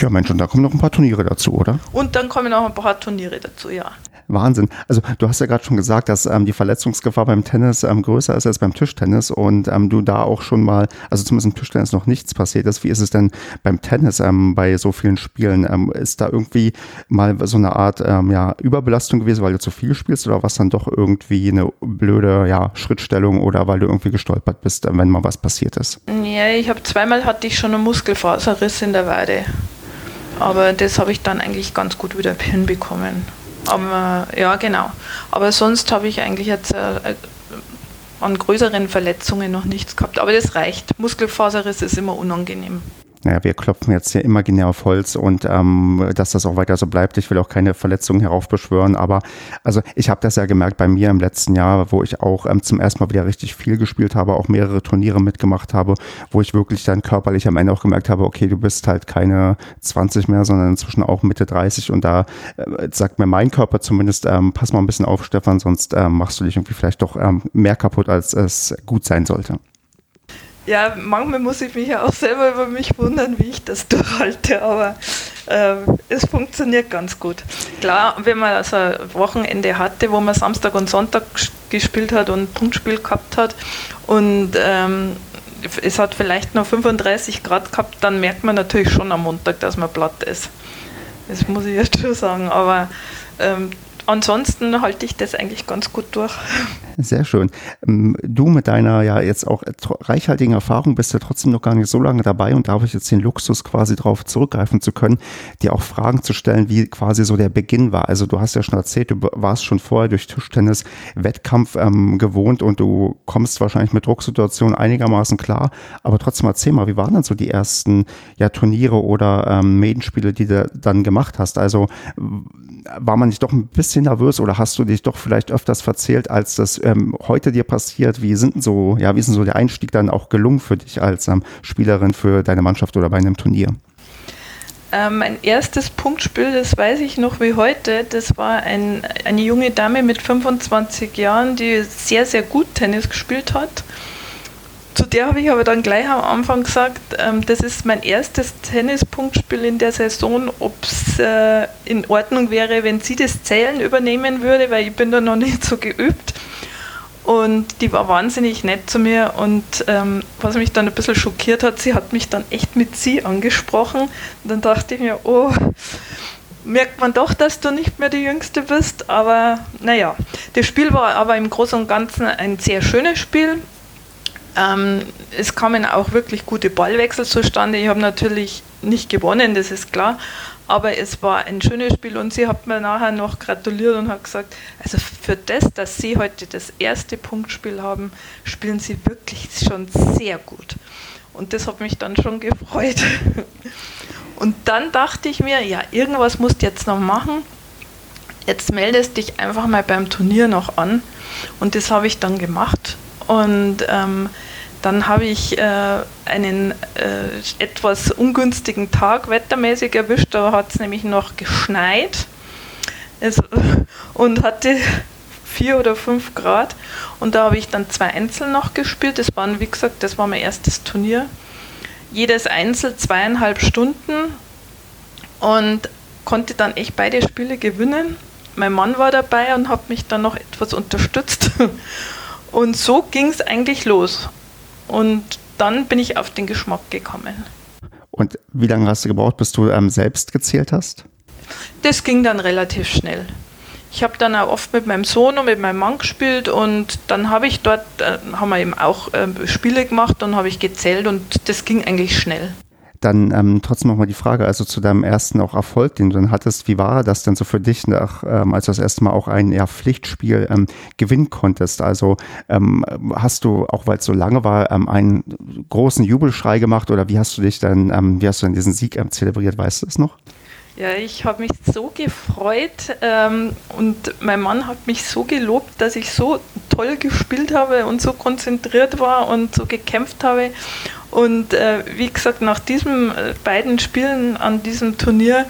Ja, Mensch, und da kommen noch ein paar Turniere dazu, oder? Und dann kommen noch ein paar Turniere dazu, ja. Wahnsinn. Also du hast ja gerade schon gesagt, dass ähm, die Verletzungsgefahr beim Tennis ähm, größer ist als beim Tischtennis und ähm, du da auch schon mal, also zumindest im Tischtennis noch nichts passiert ist. Wie ist es denn beim Tennis ähm, bei so vielen Spielen? Ähm, ist da irgendwie mal so eine Art ähm, ja, Überbelastung gewesen, weil du zu viel spielst oder was dann doch irgendwie eine blöde ja, Schrittstellung oder weil du irgendwie gestolpert bist, wenn mal was passiert ist? Ja, ich habe zweimal hatte ich schon einen Muskelfaserriss in der Weide. Aber das habe ich dann eigentlich ganz gut wieder hinbekommen. Aber ja, genau. Aber sonst habe ich eigentlich jetzt äh, äh, an größeren Verletzungen noch nichts gehabt. Aber das reicht. Muskelfaserriss ist immer unangenehm naja, wir klopfen jetzt hier immer genau auf Holz und ähm, dass das auch weiter so bleibt. Ich will auch keine Verletzungen heraufbeschwören, aber also ich habe das ja gemerkt bei mir im letzten Jahr, wo ich auch ähm, zum ersten Mal wieder richtig viel gespielt habe, auch mehrere Turniere mitgemacht habe, wo ich wirklich dann körperlich am Ende auch gemerkt habe, okay, du bist halt keine 20 mehr, sondern inzwischen auch Mitte 30 und da äh, sagt mir mein Körper zumindest, ähm, pass mal ein bisschen auf, Stefan, sonst ähm, machst du dich irgendwie vielleicht doch ähm, mehr kaputt, als es gut sein sollte. Ja, manchmal muss ich mich ja auch selber über mich wundern, wie ich das [LAUGHS] durchhalte, aber äh, es funktioniert ganz gut. Klar, wenn man also ein Wochenende hatte, wo man Samstag und Sonntag gespielt hat und Punktspiel gehabt hat und ähm, es hat vielleicht noch 35 Grad gehabt, dann merkt man natürlich schon am Montag, dass man platt ist. Das muss ich jetzt schon sagen, aber ähm, ansonsten halte ich das eigentlich ganz gut durch. Sehr schön. Ähm, du mit deiner ja jetzt auch reichhaltigen Erfahrung bist ja trotzdem noch gar nicht so lange dabei und da habe ich jetzt den Luxus quasi darauf zurückgreifen zu können, dir auch Fragen zu stellen, wie quasi so der Beginn war. Also du hast ja schon erzählt, du warst schon vorher durch Tischtennis Wettkampf ähm, gewohnt und du kommst wahrscheinlich mit Drucksituationen einigermaßen klar. Aber trotzdem erzähl mal, wie waren dann so die ersten ja, Turniere oder ähm, Maidenspiele, die du dann gemacht hast? Also war man nicht doch ein bisschen nervös oder hast du dich doch vielleicht öfters verzählt, als das ähm, heute dir passiert? Wie sind so, ja, wie ist denn so der Einstieg dann auch gelungen für dich als ähm, Spielerin für deine Mannschaft oder bei einem Turnier? Ähm, mein erstes Punktspiel, das weiß ich noch wie heute, das war ein, eine junge Dame mit 25 Jahren, die sehr, sehr gut Tennis gespielt hat zu der habe ich aber dann gleich am Anfang gesagt, ähm, das ist mein erstes Tennispunktspiel in der Saison, ob es äh, in Ordnung wäre, wenn sie das Zählen übernehmen würde, weil ich bin da noch [LAUGHS] nicht so geübt. Und die war wahnsinnig nett zu mir und ähm, was mich dann ein bisschen schockiert hat, sie hat mich dann echt mit sie angesprochen. Und dann dachte ich mir, oh, merkt man doch, dass du nicht mehr die Jüngste bist. Aber naja, das Spiel war aber im Großen und Ganzen ein sehr schönes Spiel. Ähm, es kamen auch wirklich gute Ballwechsel zustande. Ich habe natürlich nicht gewonnen, das ist klar, aber es war ein schönes Spiel und sie hat mir nachher noch gratuliert und hat gesagt, also für das, dass sie heute das erste Punktspiel haben, spielen sie wirklich schon sehr gut. Und das hat mich dann schon gefreut. [LAUGHS] Und dann dachte ich mir, ja, irgendwas musst du jetzt noch machen. Jetzt meldest dich einfach mal beim Turnier noch an. Und das habe ich dann gemacht. Und ähm, dann habe ich äh, einen äh, etwas ungünstigen Tag wettermäßig erwischt. Da hat es nämlich noch geschneit es, und hatte vier oder fünf Grad. Und da habe ich dann zwei Einzel noch gespielt. Das waren, wie gesagt, das war mein erstes Turnier. Jedes Einzel zweieinhalb Stunden und konnte dann echt beide Spiele gewinnen. Mein Mann war dabei und hat mich dann noch etwas unterstützt. [LAUGHS] Und so ging es eigentlich los. Und dann bin ich auf den Geschmack gekommen. Und wie lange hast du gebraucht, bis du ähm, selbst gezählt hast? Das ging dann relativ schnell. Ich habe dann auch oft mit meinem Sohn und mit meinem Mann gespielt und dann habe ich dort, äh, haben wir eben auch äh, Spiele gemacht und habe ich gezählt und das ging eigentlich schnell. Dann ähm, trotzdem nochmal die Frage, also zu deinem ersten auch Erfolg, den du dann hattest, wie war das denn so für dich, nach, ähm, als du das erste Mal auch ein ja, Pflichtspiel ähm, gewinnen konntest? Also ähm, hast du, auch weil es so lange war, ähm, einen großen Jubelschrei gemacht oder wie hast du dich dann, ähm, wie hast du denn diesen Sieg ähm, zelebriert, weißt du es noch? Ja, ich habe mich so gefreut ähm, und mein Mann hat mich so gelobt, dass ich so toll gespielt habe und so konzentriert war und so gekämpft habe. Und äh, wie gesagt, nach diesen äh, beiden Spielen an diesem Turnier,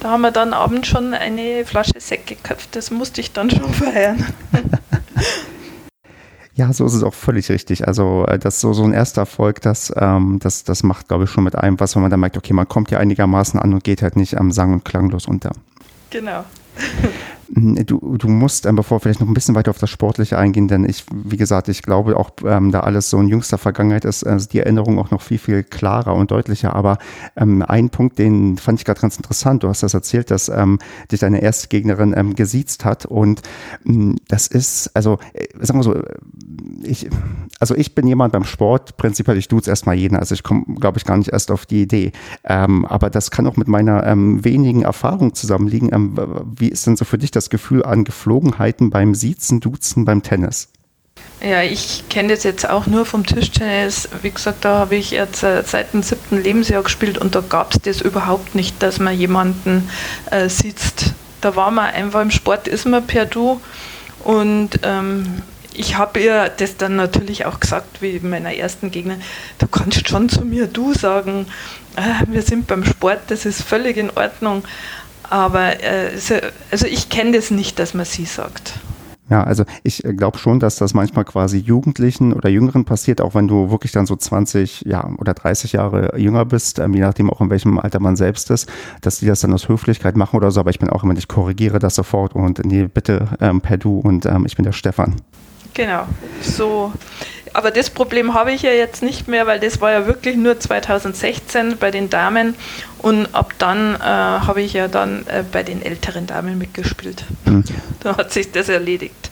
da haben wir dann abends schon eine Flasche Sekt geköpft. Das musste ich dann schon [LAUGHS] feiern. [LAUGHS] Ja, so ist es auch völlig richtig. Also äh, das so, so ein erster Erfolg, das, ähm, das, das macht, glaube ich, schon mit einem was, wenn man dann merkt, okay, man kommt ja einigermaßen an und geht halt nicht am Sang- und klanglos unter. Genau. [LAUGHS] Hm, du, du musst, ähm, bevor wir vielleicht noch ein bisschen weiter auf das Sportliche eingehen, denn ich, wie gesagt, ich glaube auch, ähm, da alles so in jüngster Vergangenheit ist, äh, die Erinnerung auch noch viel, viel klarer und deutlicher. Aber ähm, ein Punkt, den fand ich gerade ganz interessant. Du hast das erzählt, dass ähm, dich deine erste Gegnerin ähm, gesiezt hat. Und mh, hm, das ist, also, äh, sagen wir so, ich, also ich bin jemand beim Sport, prinzipiell, ich duze erstmal jeden. Also ich komme, glaube ich, gar nicht erst auf die Idee. Ähm, aber das kann auch mit meiner ähm, wenigen Erfahrung zusammenliegen. Ähm, wie ist denn so für dich das Gefühl an Geflogenheiten beim Siezen, Duzen, beim Tennis? Ja, ich kenne das jetzt auch nur vom Tischtennis. Wie gesagt, da habe ich jetzt äh, seit dem siebten Lebensjahr gespielt und da gab es das überhaupt nicht, dass man jemanden äh, sitzt. Da war man einfach im Sport, ist man per Du. Und ähm, ich habe ihr das dann natürlich auch gesagt, wie meiner ersten Gegner, du kannst schon zu mir du sagen, äh, wir sind beim Sport, das ist völlig in Ordnung. Aber äh, also ich kenne das nicht, dass man sie sagt. Ja, also ich äh, glaube schon, dass das manchmal quasi Jugendlichen oder Jüngeren passiert, auch wenn du wirklich dann so 20 ja, oder 30 Jahre jünger bist, ähm, je nachdem auch in welchem Alter man selbst ist, dass die das dann aus Höflichkeit machen oder so. Aber ich bin auch immer, ich korrigiere das sofort und nee, bitte ähm, per Du und ähm, ich bin der Stefan. Genau, so. Aber das Problem habe ich ja jetzt nicht mehr, weil das war ja wirklich nur 2016 bei den Damen und ab dann äh, habe ich ja dann äh, bei den älteren Damen mitgespielt. Mhm. Da hat sich das erledigt.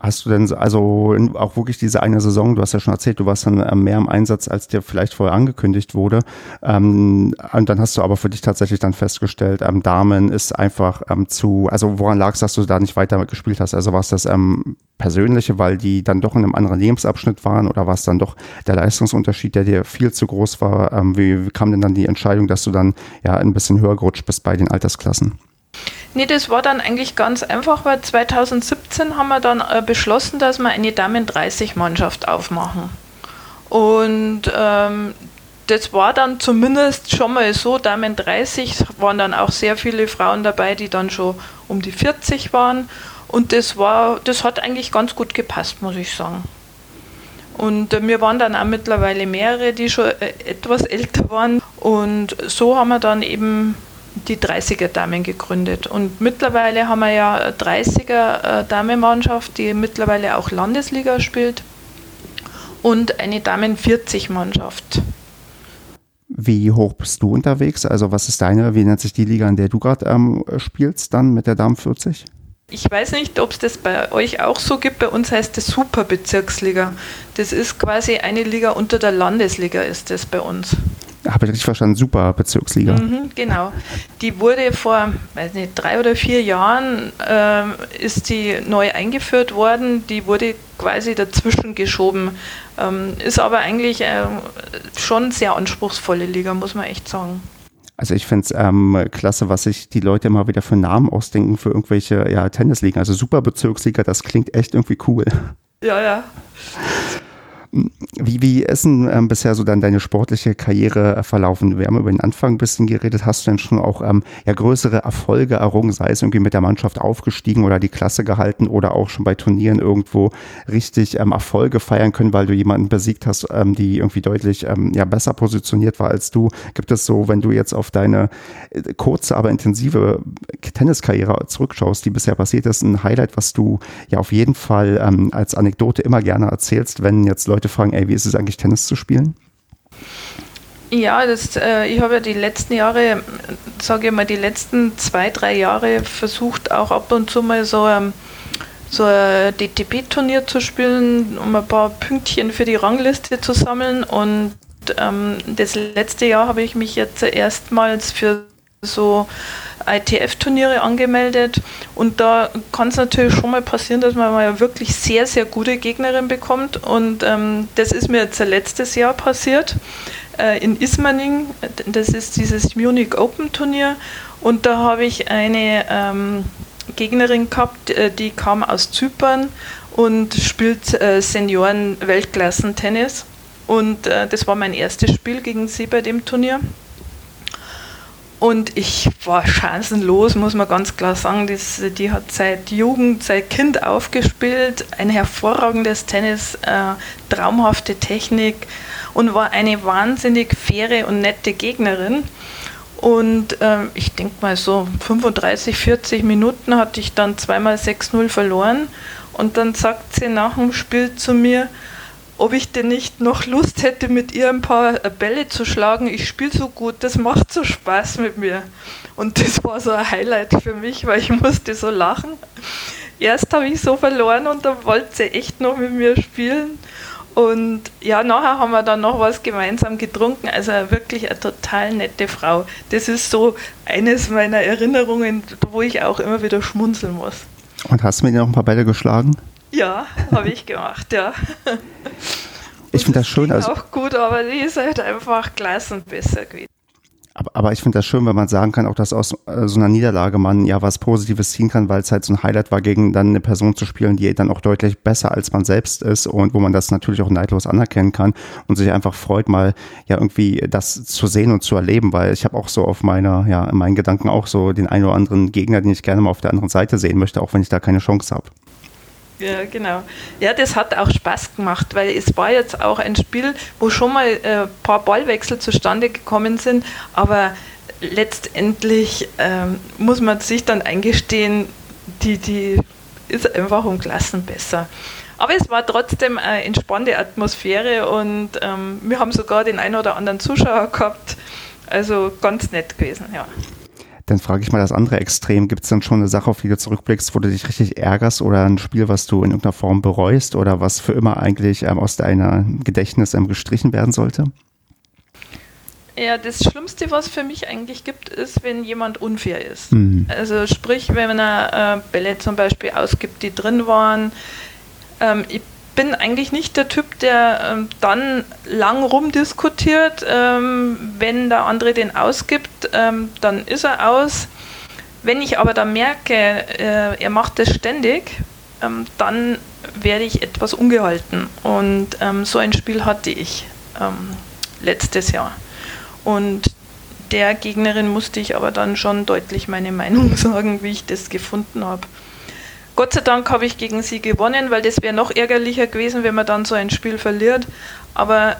Hast du denn also auch wirklich diese eine Saison, du hast ja schon erzählt, du warst dann äh, mehr im Einsatz, als dir vielleicht vorher angekündigt wurde. Ähm, und dann hast du aber für dich tatsächlich dann festgestellt, ähm, Damen ist einfach ähm, zu, also woran lag es, dass du da nicht weiter gespielt hast? Also war es das ähm, Persönliche, weil die dann doch in einem anderen Lebensabschnitt waren oder war es dann doch der Leistungsunterschied, der dir viel zu groß war? Ähm, wie, wie kam denn dann die Entscheidung, dass du dann ja ein bisschen höher gerutscht bist bei den Altersklassen? Nee, das war dann eigentlich ganz einfach, weil 2017 haben wir dann äh, beschlossen, dass wir eine Damen-30-Mannschaft aufmachen. Und ähm, das war dann zumindest schon mal so, Damen 30 waren dann auch sehr viele Frauen dabei, die dann schon um die 40 waren. Und das war, das hat eigentlich ganz gut gepasst, muss ich sagen. Und äh, wir waren dann auch mittlerweile mehrere, die schon äh, etwas älter waren. Und so haben wir dann eben die 30er Damen gegründet. Und mittlerweile haben wir ja 30er äh, Damenmannschaft, die mittlerweile auch Landesliga spielt und eine Damen 40 Mannschaft. Wie hoch bist du unterwegs? Also was ist deine, wie nennt sich die Liga, in der du gerade ähm, spielst dann mit der Damen 40? Ich weiß nicht, ob es das bei euch auch so gibt. Bei uns heißt es Superbezirksliga. Das ist quasi eine Liga unter der Landesliga, ist das bei uns habe ich richtig verstanden, super Bezirksliga. Mhm, genau. Die wurde vor, weiß nicht, drei oder vier Jahren äh, ist die neu eingeführt worden. Die wurde quasi dazwischen geschoben. Ähm, ist aber eigentlich äh, schon sehr anspruchsvolle Liga, muss man echt sagen. Also ich finde es ähm, klasse, was sich die Leute immer wieder für Namen ausdenken für irgendwelche ja, Tennisligen. Also Superbezirksliga, das klingt echt irgendwie cool. Ja, ja. Wie, wie ist denn ähm, bisher so dann deine sportliche Karriere äh, verlaufen? Wir haben über den Anfang ein bisschen geredet. Hast du denn schon auch ähm, ja, größere Erfolge errungen, sei es irgendwie mit der Mannschaft aufgestiegen oder die Klasse gehalten oder auch schon bei Turnieren irgendwo richtig ähm, Erfolge feiern können, weil du jemanden besiegt hast, ähm, die irgendwie deutlich ähm, ja, besser positioniert war als du? Gibt es so, wenn du jetzt auf deine äh, kurze, aber intensive Tenniskarriere zurückschaust, die bisher passiert ist, ein Highlight, was du ja auf jeden Fall ähm, als Anekdote immer gerne erzählst, wenn jetzt Leute Leute fragen, ey, wie ist es eigentlich, Tennis zu spielen? Ja, das, äh, ich habe ja die letzten Jahre, sage ich mal, die letzten zwei, drei Jahre versucht, auch ab und zu mal so, ähm, so ein DTP-Turnier zu spielen, um ein paar Pünktchen für die Rangliste zu sammeln. Und ähm, das letzte Jahr habe ich mich jetzt erstmals für so ITF-Turniere angemeldet. Und da kann es natürlich schon mal passieren, dass man mal wirklich sehr, sehr gute Gegnerin bekommt. Und ähm, das ist mir jetzt letztes Jahr passiert äh, in Ismaning, das ist dieses Munich Open Turnier. Und da habe ich eine ähm, Gegnerin gehabt, äh, die kam aus Zypern und spielt äh, Senioren-Weltklassen-Tennis. Und äh, das war mein erstes Spiel gegen sie bei dem Turnier. Und ich war chancenlos, muss man ganz klar sagen. Das, die hat seit Jugend, seit Kind aufgespielt, ein hervorragendes Tennis, äh, traumhafte Technik und war eine wahnsinnig faire und nette Gegnerin. Und äh, ich denke mal so 35, 40 Minuten hatte ich dann zweimal 6-0 verloren. Und dann sagt sie nach dem Spiel zu mir, ob ich denn nicht noch Lust hätte, mit ihr ein paar Bälle zu schlagen. Ich spiele so gut, das macht so Spaß mit mir. Und das war so ein Highlight für mich, weil ich musste so lachen. Erst habe ich so verloren und dann wollte sie echt noch mit mir spielen. Und ja, nachher haben wir dann noch was gemeinsam getrunken. Also wirklich eine total nette Frau. Das ist so eines meiner Erinnerungen, wo ich auch immer wieder schmunzeln muss. Und hast du mit ihr noch ein paar Bälle geschlagen? Ja, habe ich gemacht, ja. Ich finde das schön. Also, auch gut, aber die ist halt einfach klassenbesser gewesen. Aber, aber ich finde das schön, wenn man sagen kann, auch dass aus äh, so einer Niederlage man ja was Positives ziehen kann, weil es halt so ein Highlight war, gegen dann eine Person zu spielen, die dann auch deutlich besser als man selbst ist und wo man das natürlich auch neidlos anerkennen kann und sich einfach freut, mal ja irgendwie das zu sehen und zu erleben, weil ich habe auch so auf meiner, ja, in meinen Gedanken auch so den einen oder anderen Gegner, den ich gerne mal auf der anderen Seite sehen möchte, auch wenn ich da keine Chance habe. Ja, genau. Ja, das hat auch Spaß gemacht, weil es war jetzt auch ein Spiel, wo schon mal ein äh, paar Ballwechsel zustande gekommen sind, aber letztendlich ähm, muss man sich dann eingestehen, die, die ist einfach um Klassen besser. Aber es war trotzdem eine entspannte Atmosphäre und ähm, wir haben sogar den einen oder anderen Zuschauer gehabt. Also ganz nett gewesen, ja. Dann frage ich mal das andere Extrem. Gibt es dann schon eine Sache, auf die du zurückblickst, wo du dich richtig ärgerst oder ein Spiel, was du in irgendeiner Form bereust oder was für immer eigentlich ähm, aus deiner Gedächtnis ähm, gestrichen werden sollte? Ja, das Schlimmste, was für mich eigentlich gibt, ist, wenn jemand unfair ist. Mhm. Also sprich, wenn er äh, Bälle zum Beispiel ausgibt, die drin waren. Ähm, ich bin eigentlich nicht der Typ, der ähm, dann lang rumdiskutiert. Ähm, wenn der andere den ausgibt, ähm, dann ist er aus. Wenn ich aber dann merke, äh, er macht das ständig, ähm, dann werde ich etwas ungehalten. Und ähm, so ein Spiel hatte ich ähm, letztes Jahr. Und der Gegnerin musste ich aber dann schon deutlich meine Meinung [LAUGHS] sagen, wie ich das gefunden habe. Gott sei Dank habe ich gegen sie gewonnen, weil das wäre noch ärgerlicher gewesen, wenn man dann so ein Spiel verliert. Aber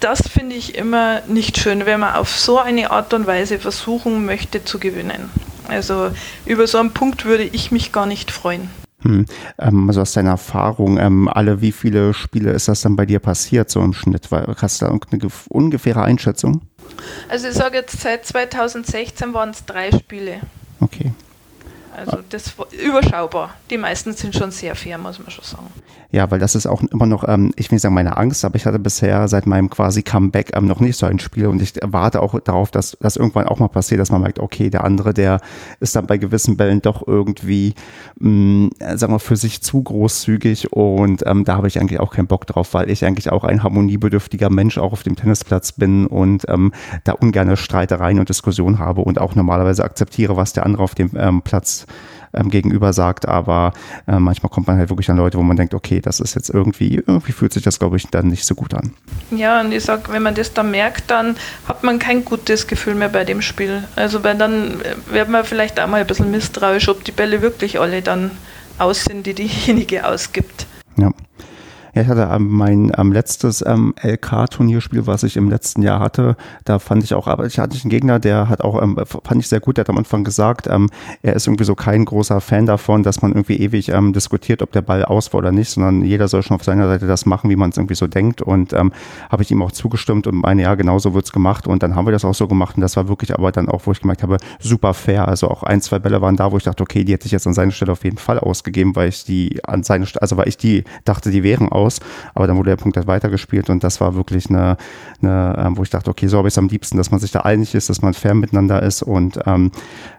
das finde ich immer nicht schön, wenn man auf so eine Art und Weise versuchen möchte zu gewinnen. Also über so einen Punkt würde ich mich gar nicht freuen. Hm. Ähm, also aus deiner Erfahrung, ähm, alle wie viele Spiele ist das dann bei dir passiert, so im Schnitt? Hast du da eine ungefähre Einschätzung? Also ich sage jetzt, seit 2016 waren es drei Spiele. Okay. Also das überschaubar. Die meisten sind schon sehr fair, muss man schon sagen. Ja, weil das ist auch immer noch, ähm, ich will nicht sagen meine Angst, aber ich hatte bisher seit meinem quasi Comeback ähm, noch nicht so ein Spiel und ich warte auch darauf, dass das irgendwann auch mal passiert, dass man merkt, okay, der andere, der ist dann bei gewissen Bällen doch irgendwie, mh, mm, sagen wir, für sich zu großzügig und ähm, da habe ich eigentlich auch keinen Bock drauf, weil ich eigentlich auch ein harmoniebedürftiger Mensch auch auf dem Tennisplatz bin und ähm, da ungerne Streitereien und Diskussionen habe und auch normalerweise akzeptiere, was der andere auf dem ähm, Ähm, gegenüber sagt, aber äh, manchmal kommt man halt wirklich an Leute, wo man denkt, okay, das ist jetzt irgendwie, irgendwie fühlt sich das, glaube ich, dann nicht so gut an. Ja, und ich sage, wenn man das dann merkt, dann hat man kein gutes Gefühl mehr bei dem Spiel. Also weil dann äh, wird man vielleicht auch mal ein bisschen misstrauisch, ob die Bälle wirklich alle dann aus sind, die diejenige [LAUGHS] ausgibt. Ja. Ja, ich hatte mein ähm, letztes ähm, LK-Turnierspiel, was ich im letzten Jahr hatte. Da fand ich auch, aber ich hatte einen Gegner, der hat auch, ähm, fand ich sehr gut, der hat am Anfang gesagt, ähm, er ist irgendwie so kein großer Fan davon, dass man irgendwie ewig ähm, diskutiert, ob der Ball aus war oder nicht, sondern jeder soll schon auf seiner Seite das machen, wie man es irgendwie so denkt. Und ähm, habe ich ihm auch zugestimmt und meine, ja, genau so wird's gemacht. Und dann haben wir das auch so gemacht. Und das war wirklich aber dann auch, wo ich gemerkt habe, super fair. Also auch ein, zwei Bälle waren da, wo ich dachte, okay, die hätte ich jetzt an seiner Stelle auf jeden Fall ausgegeben, weil ich die an seine, also weil ich die dachte, die wären aus aus. Aber dann wurde der Punkt halt weitergespielt und das war wirklich eine, eine ähm, wo ich dachte, okay, so habe ich es am liebsten, dass man sich da einig ist, dass man fair miteinander ist und ähm,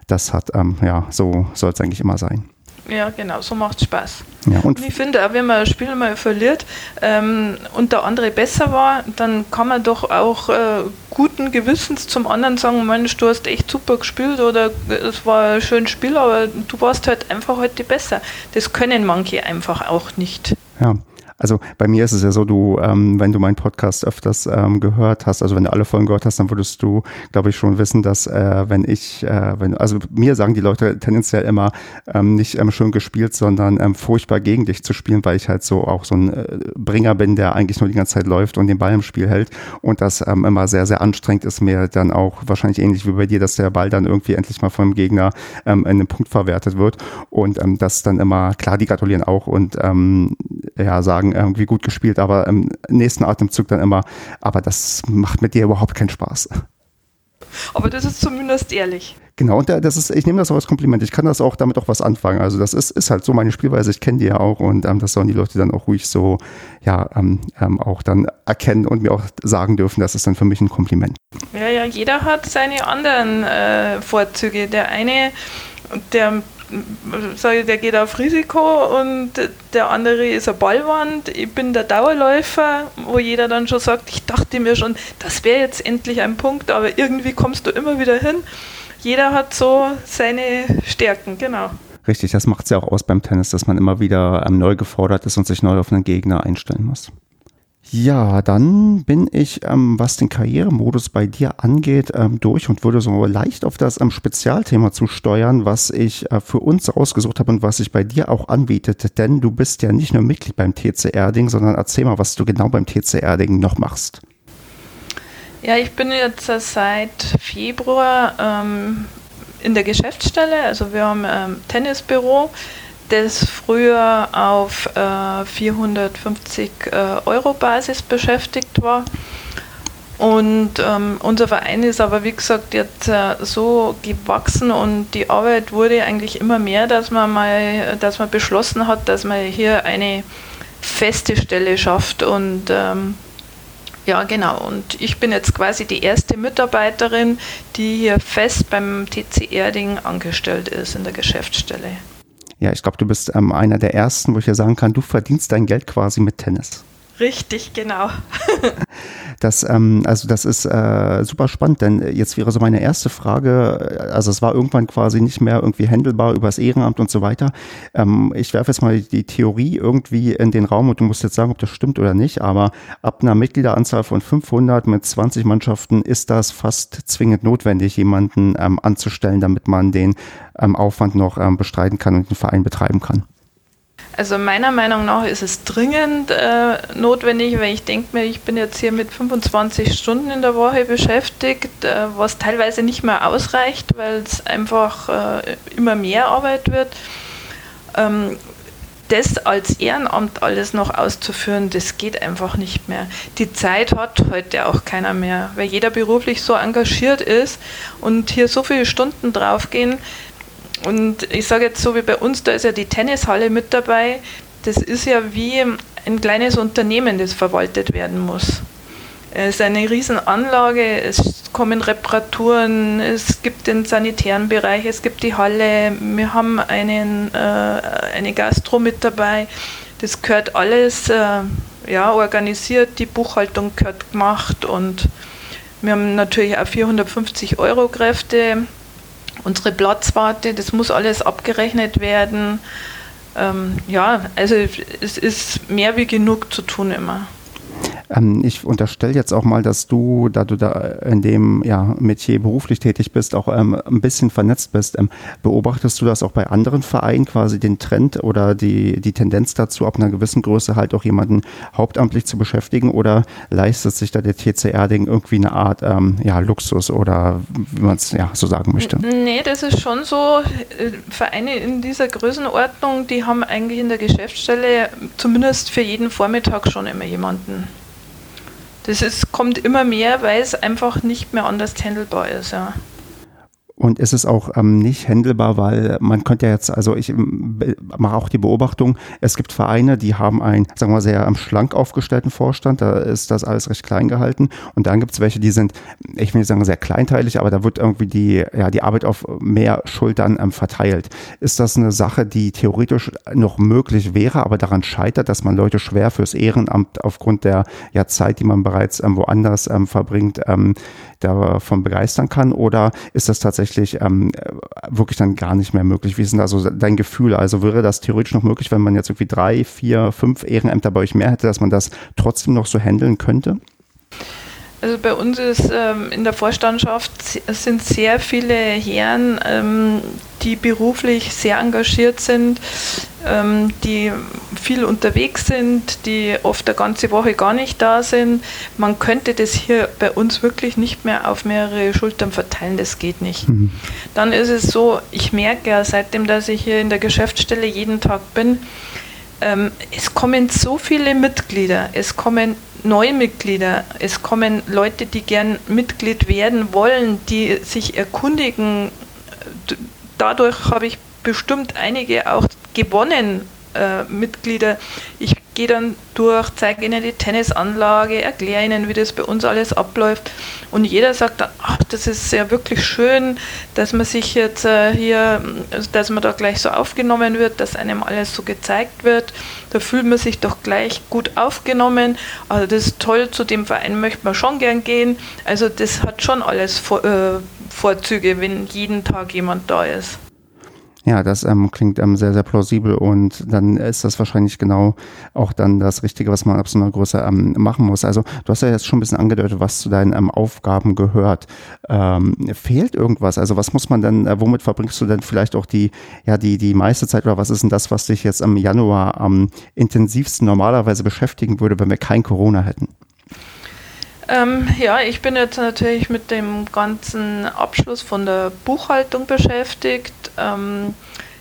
das hat, ähm, ja, so soll es eigentlich immer sein. Ja, genau, so macht es Spaß. Ja, und, und, ich finde, auch wenn man ein Spiel mal verliert ähm, und der andere besser war, dann kann man doch auch äh, guten Gewissens zum anderen sagen, Mensch, du hast echt super gespielt oder es war ein schönes Spiel, aber du warst halt einfach heute besser. Das können manche einfach auch nicht. Ja, also bei mir ist es ja so, du, ähm, wenn du meinen Podcast öfters ähm, gehört hast, also wenn du alle Folgen gehört hast, dann würdest du, glaube ich, schon wissen, dass äh, wenn ich, äh, wenn, also mir sagen die Leute tendenziell immer ähm, nicht ähm, schön gespielt, sondern ähm, furchtbar gegen dich zu spielen, weil ich halt so auch so ein äh, Bringer bin, der eigentlich nur die ganze Zeit läuft und den Ball im Spiel hält. Und das ähm, immer sehr, sehr anstrengend ist, mir dann auch wahrscheinlich ähnlich wie bei dir, dass der Ball dann irgendwie endlich mal vom Gegner ähm, in einen Punkt verwertet wird. Und ähm, das dann immer, klar, die gratulieren auch und ähm, ja, sagen, sagen, irgendwie gut gespielt, aber im nächsten Atemzug dann immer, aber das macht mit dir überhaupt keinen Spaß. Aber das ist zumindest ehrlich. Genau, und das ist, ich nehme das auch als Kompliment. Ich kann das auch damit auch was anfangen. Also das ist, ist halt so meine Spielweise. Ich kenne die ja auch und ähm, das sollen die Leute dann auch ruhig so, ja, ähm, ähm, auch dann erkennen und mir auch sagen dürfen. Das ist dann für mich ein Kompliment. Ja, ja, jeder hat seine anderen äh, Vorzüge. Der eine, der sage der geht auf Risiko und der andere ist eine Ballwand. Ich bin der Dauerläufer, wo jeder dann schon sagt, ich dachte mir schon, das wäre jetzt endlich ein Punkt, aber irgendwie kommst du immer wieder hin. Jeder hat so seine Stärken, genau. Richtig, das macht es ja auch aus beim Tennis, dass man immer wieder ähm, neu gefordert ist und sich neu auf einen Gegner einstellen muss. Ja, dann bin ich, ähm, was den Karrieremodus bei dir angeht, ähm, durch und würde so leicht auf das ähm, Spezialthema zu steuern, was ich äh, für uns rausgesucht habe und was sich bei dir auch anbietet. Denn du bist ja nicht nur Mitglied beim TC Erding, sondern erzähl mal, was du genau beim TC Erding noch machst. Ja, ich bin jetzt seit Februar ähm, in der Geschäftsstelle. Also wir haben ein ähm, Tennisbüro das früher auf äh, 450 äh, Euro Basis beschäftigt war. Und ähm, unser Verein ist aber, wie gesagt, jetzt äh, so gewachsen und die Arbeit wurde eigentlich immer mehr, dass man mal, dass man beschlossen hat, dass man hier eine feste Stelle schafft. Und ähm, ja, genau. Und ich bin jetzt quasi die erste Mitarbeiterin, die hier fest beim TC Erding angestellt ist in der Geschäftsstelle. Ja, ich glaube, du bist ähm, einer der ersten, wo ich ja sagen kann, du verdienst dein Geld quasi mit Tennis. Richtig, genau. [LAUGHS] das, ähm, also das ist äh, super spannend, denn jetzt wäre so meine erste Frage, äh, also es war irgendwann quasi nicht mehr irgendwie händelbar übers Ehrenamt und so weiter. Ähm, ich werfe jetzt mal die Theorie irgendwie in den Raum und du musst jetzt sagen, ob das stimmt oder nicht, aber ab einer Mitgliederanzahl von 500 mit 20 Mannschaften ist das fast zwingend notwendig, jemanden ähm, anzustellen, damit man den ähm, Aufwand noch ähm, bestreiten kann und den Verein betreiben kann. Also meiner Meinung nach ist es dringend äh, notwendig, weil ich denke mir, ich bin jetzt hier mit 25 Stunden in der Woche beschäftigt, äh, was teilweise nicht mehr ausreicht, weil es einfach äh, immer mehr Arbeit wird. Ähm, das als Ehrenamt alles noch auszuführen, das geht einfach nicht mehr. Die Zeit hat heute auch keiner mehr, weil jeder beruflich so engagiert ist und hier so viele Stunden draufgehen, und ich sage jetzt so wie bei uns, da ist ja die Tennishalle mit dabei. Das ist ja wie ein kleines Unternehmen, das verwaltet werden muss. Es ist eine Riesenanlage, es kommen Reparaturen, es gibt den sanitären Bereich, es gibt die Halle, wir haben einen, äh, eine Gastro mit dabei. Das gehört alles äh, ja, organisiert, die Buchhaltung gehört gemacht und wir haben natürlich auch 450 Euro Kräfte unsere Platzwarte, das muss alles abgerechnet werden. Ähm, ja, also es ist mehr wie genug zu tun immer. Ähm, ich unterstelle jetzt auch mal, dass du, da du da in dem ja, Metier beruflich tätig bist, auch ähm, ein bisschen vernetzt bist. Ähm, beobachtest du das auch bei anderen Vereinen quasi den Trend oder die, die Tendenz dazu, ab einer gewissen Größe halt auch jemanden hauptamtlich zu beschäftigen oder leistet sich da der TCR-Ding irgendwie eine Art ähm, ja, Luxus oder wie man es ja so sagen möchte? Nee, das ist schon so. Äh, Vereine in dieser Größenordnung, die haben eigentlich in der Geschäftsstelle zumindest für jeden Vormittag schon immer jemanden. Das ist, kommt immer mehr, weil es einfach nicht mehr anders handelbar ist. Ja. Und es ist auch ähm, nicht händelbar, weil man könnte jetzt, also ich ähm, mache auch die Beobachtung, es gibt Vereine, die haben einen, sagen wir mal, sehr ähm, schlank aufgestellten Vorstand, da ist das alles recht klein gehalten. Und dann gibt es welche, die sind, ich will nicht sagen sehr kleinteilig, aber da wird irgendwie die, ja, die Arbeit auf mehr Schultern ähm, verteilt. Ist das eine Sache, die theoretisch noch möglich wäre, aber daran scheitert, dass man Leute schwer fürs Ehrenamt aufgrund der ja, Zeit, die man bereits ähm, woanders ähm, verbringt, davon begeistern kann? Oder ist das tatsächlich ähm, wirklich dann gar nicht mehr möglich? Wie ist denn also dein Gefühl? Also wäre das theoretisch noch möglich, wenn man jetzt irgendwie drei, vier, fünf Ehrenämter bei euch mehr hätte, dass man das trotzdem noch so handeln könnte? Also bei uns ist ähm, in der Vorstandschaft sind sehr viele Herren, ähm, die beruflich sehr engagiert sind, ähm, die viel unterwegs sind, die oft eine ganze Woche gar nicht da sind. Man könnte das hier bei uns wirklich nicht mehr auf mehrere Schultern verteilen, das geht nicht. Mhm. Dann ist es so, ich merke ja seitdem, dass ich hier in der Geschäftsstelle jeden Tag bin, ähm, es kommen so viele Mitglieder, es kommen neue Mitglieder, es kommen Leute, die gern Mitglied werden wollen, die sich erkundigen. Dadurch habe ich bestimmt einige auch gewonnen, äh, Mitglieder. Ich gehe dann durch, zeige ihnen die Tennisanlage, erkläre ihnen, wie das bei uns alles abläuft. Und jeder sagt dann, ach, das ist ja wirklich schön, dass man sich jetzt äh, hier, dass man da gleich so aufgenommen wird, dass einem alles so gezeigt wird. Da fühlt man sich doch gleich gut aufgenommen. Also das ist toll, zu dem Verein möchte man schon gern gehen. Also das hat schon alles Vor äh, Vorzüge, wenn jeden Tag jemand da ist. Ja, das ähm, klingt ähm, sehr, sehr plausibel und dann ist das wahrscheinlich genau auch dann das Richtige, was man ab so einer Größe ähm, machen muss. Also du hast ja jetzt schon ein bisschen angedeutet, was zu deinen ähm, Aufgaben gehört. Ähm, fehlt irgendwas? Also was muss man denn, äh, womit verbringst du denn vielleicht auch die, ja, die, die meiste Zeit oder was ist denn das, was dich jetzt im Januar am intensivsten normalerweise beschäftigen würde, wenn wir kein Corona hätten? Ähm, ja, ich bin jetzt natürlich mit dem ganzen Abschluss von der Buchhaltung beschäftigt. Ähm,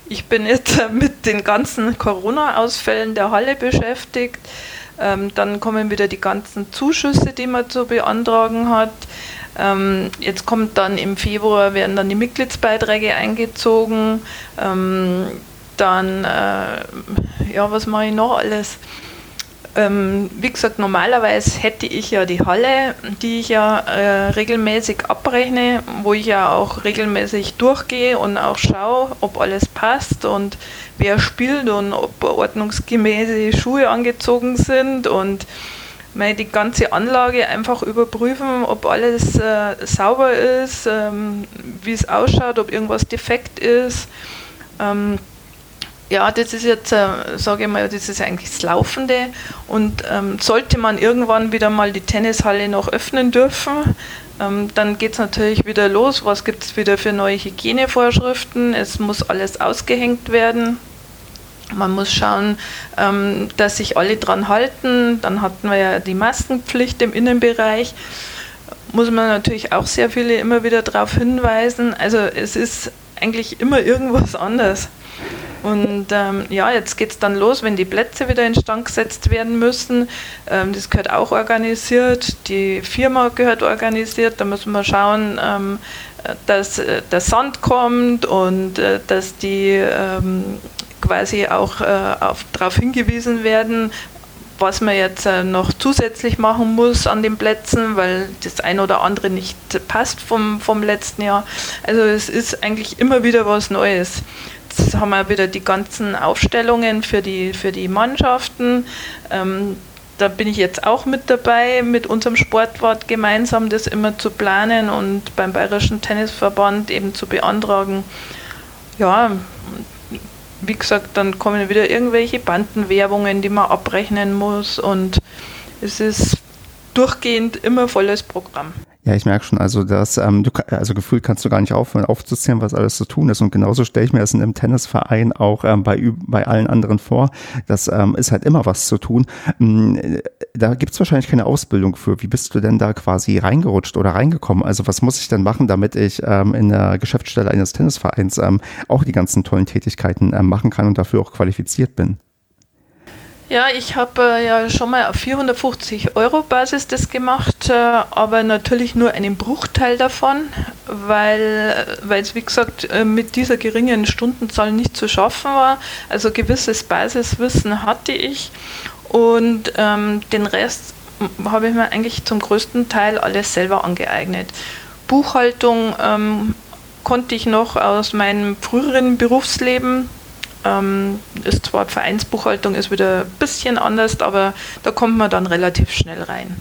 ich bin jetzt [LAUGHS] mit den ganzen Corona-Ausfällen der Halle beschäftigt. Ähm, dann kommen wieder die ganzen Zuschüsse, die man zu beantragen hat. Ähm, jetzt kommt dann im Februar werden dann die Mitgliedsbeiträge eingezogen. Ähm, dann, äh, ja, was mache ich noch alles? Ähm, wie gesagt, normalerweise hätte ich ja die Halle, die ich ja äh, regelmäßig abrechne, wo ich ja auch regelmäßig durchgehe und auch schaue, ob alles passt und wer spielt und ob ordnungsgemäße Schuhe angezogen sind und meine, die ganze Anlage einfach überprüfen, ob alles äh, sauber ist, ähm, wie es ausschaut, ob irgendwas defekt ist. Ähm, ja, das ist jetzt, äh, sage ich mal, das ist eigentlich das Laufende. Und ähm, sollte man irgendwann wieder mal die Tennishalle noch öffnen dürfen, ähm, dann geht es natürlich wieder los. Was gibt es wieder für neue Hygienevorschriften? Es muss alles ausgehängt werden. Man muss schauen, ähm, dass sich alle dran halten. Dann hatten wir ja die Maskenpflicht im Innenbereich. Muss man natürlich auch sehr viele immer wieder darauf hinweisen. Also es ist eigentlich immer irgendwas anders. Und ähm, ja, jetzt geht es dann los, wenn die Plätze wieder instand gesetzt werden müssen. Ähm, das gehört auch organisiert, die Firma gehört organisiert. Da müssen wir schauen, ähm, dass äh, der Sand kommt und äh, dass die ähm, quasi auch äh, darauf hingewiesen werden, was man jetzt äh, noch zusätzlich machen muss an den Plätzen, weil das ein oder andere nicht passt vom, vom letzten Jahr. Also es ist eigentlich immer wieder was Neues jetzt haben wir wieder die ganzen Aufstellungen für die, für die Mannschaften. Ähm, da bin ich jetzt auch mit dabei, mit unserem Sportwart gemeinsam das immer zu planen und beim Bayerischen Tennisverband eben zu beantragen. Ja, wie gesagt, dann kommen wieder irgendwelche Bandenwerbungen, die man abrechnen muss und es ist durchgehend immer volles Programm. Ja, ich merke schon, also das, ähm, du, also gefühlt kannst du gar nicht aufhören aufzuzählen, was alles zu tun ist. Und genauso stelle ich mir das in einem Tennisverein auch ähm, bei, bei allen anderen vor. Das ähm, ist halt immer was zu tun. Ähm, da gibt es wahrscheinlich keine Ausbildung für. Wie bist du denn da quasi reingerutscht oder reingekommen? Also was muss ich denn machen, damit ich ähm, in der Geschäftsstelle eines Tennisvereins ähm, auch die ganzen tollen Tätigkeiten ähm, machen kann und dafür auch qualifiziert bin? Ja, ich habe äh, ja schon mal auf 450 Euro Basis das gemacht, äh, aber natürlich nur einen Bruchteil davon, weil es, wie gesagt, äh, mit dieser geringen Stundenzahl nicht zu schaffen war. Also gewisses Basiswissen hatte ich und ähm, den Rest habe ich mir eigentlich zum größten Teil alles selber angeeignet. Buchhaltung ähm, konnte ich noch aus meinem früheren Berufsleben ähm, ist zwar Vereinsbuchhaltung ist wieder ein bisschen anders, aber da kommt man dann relativ schnell rein.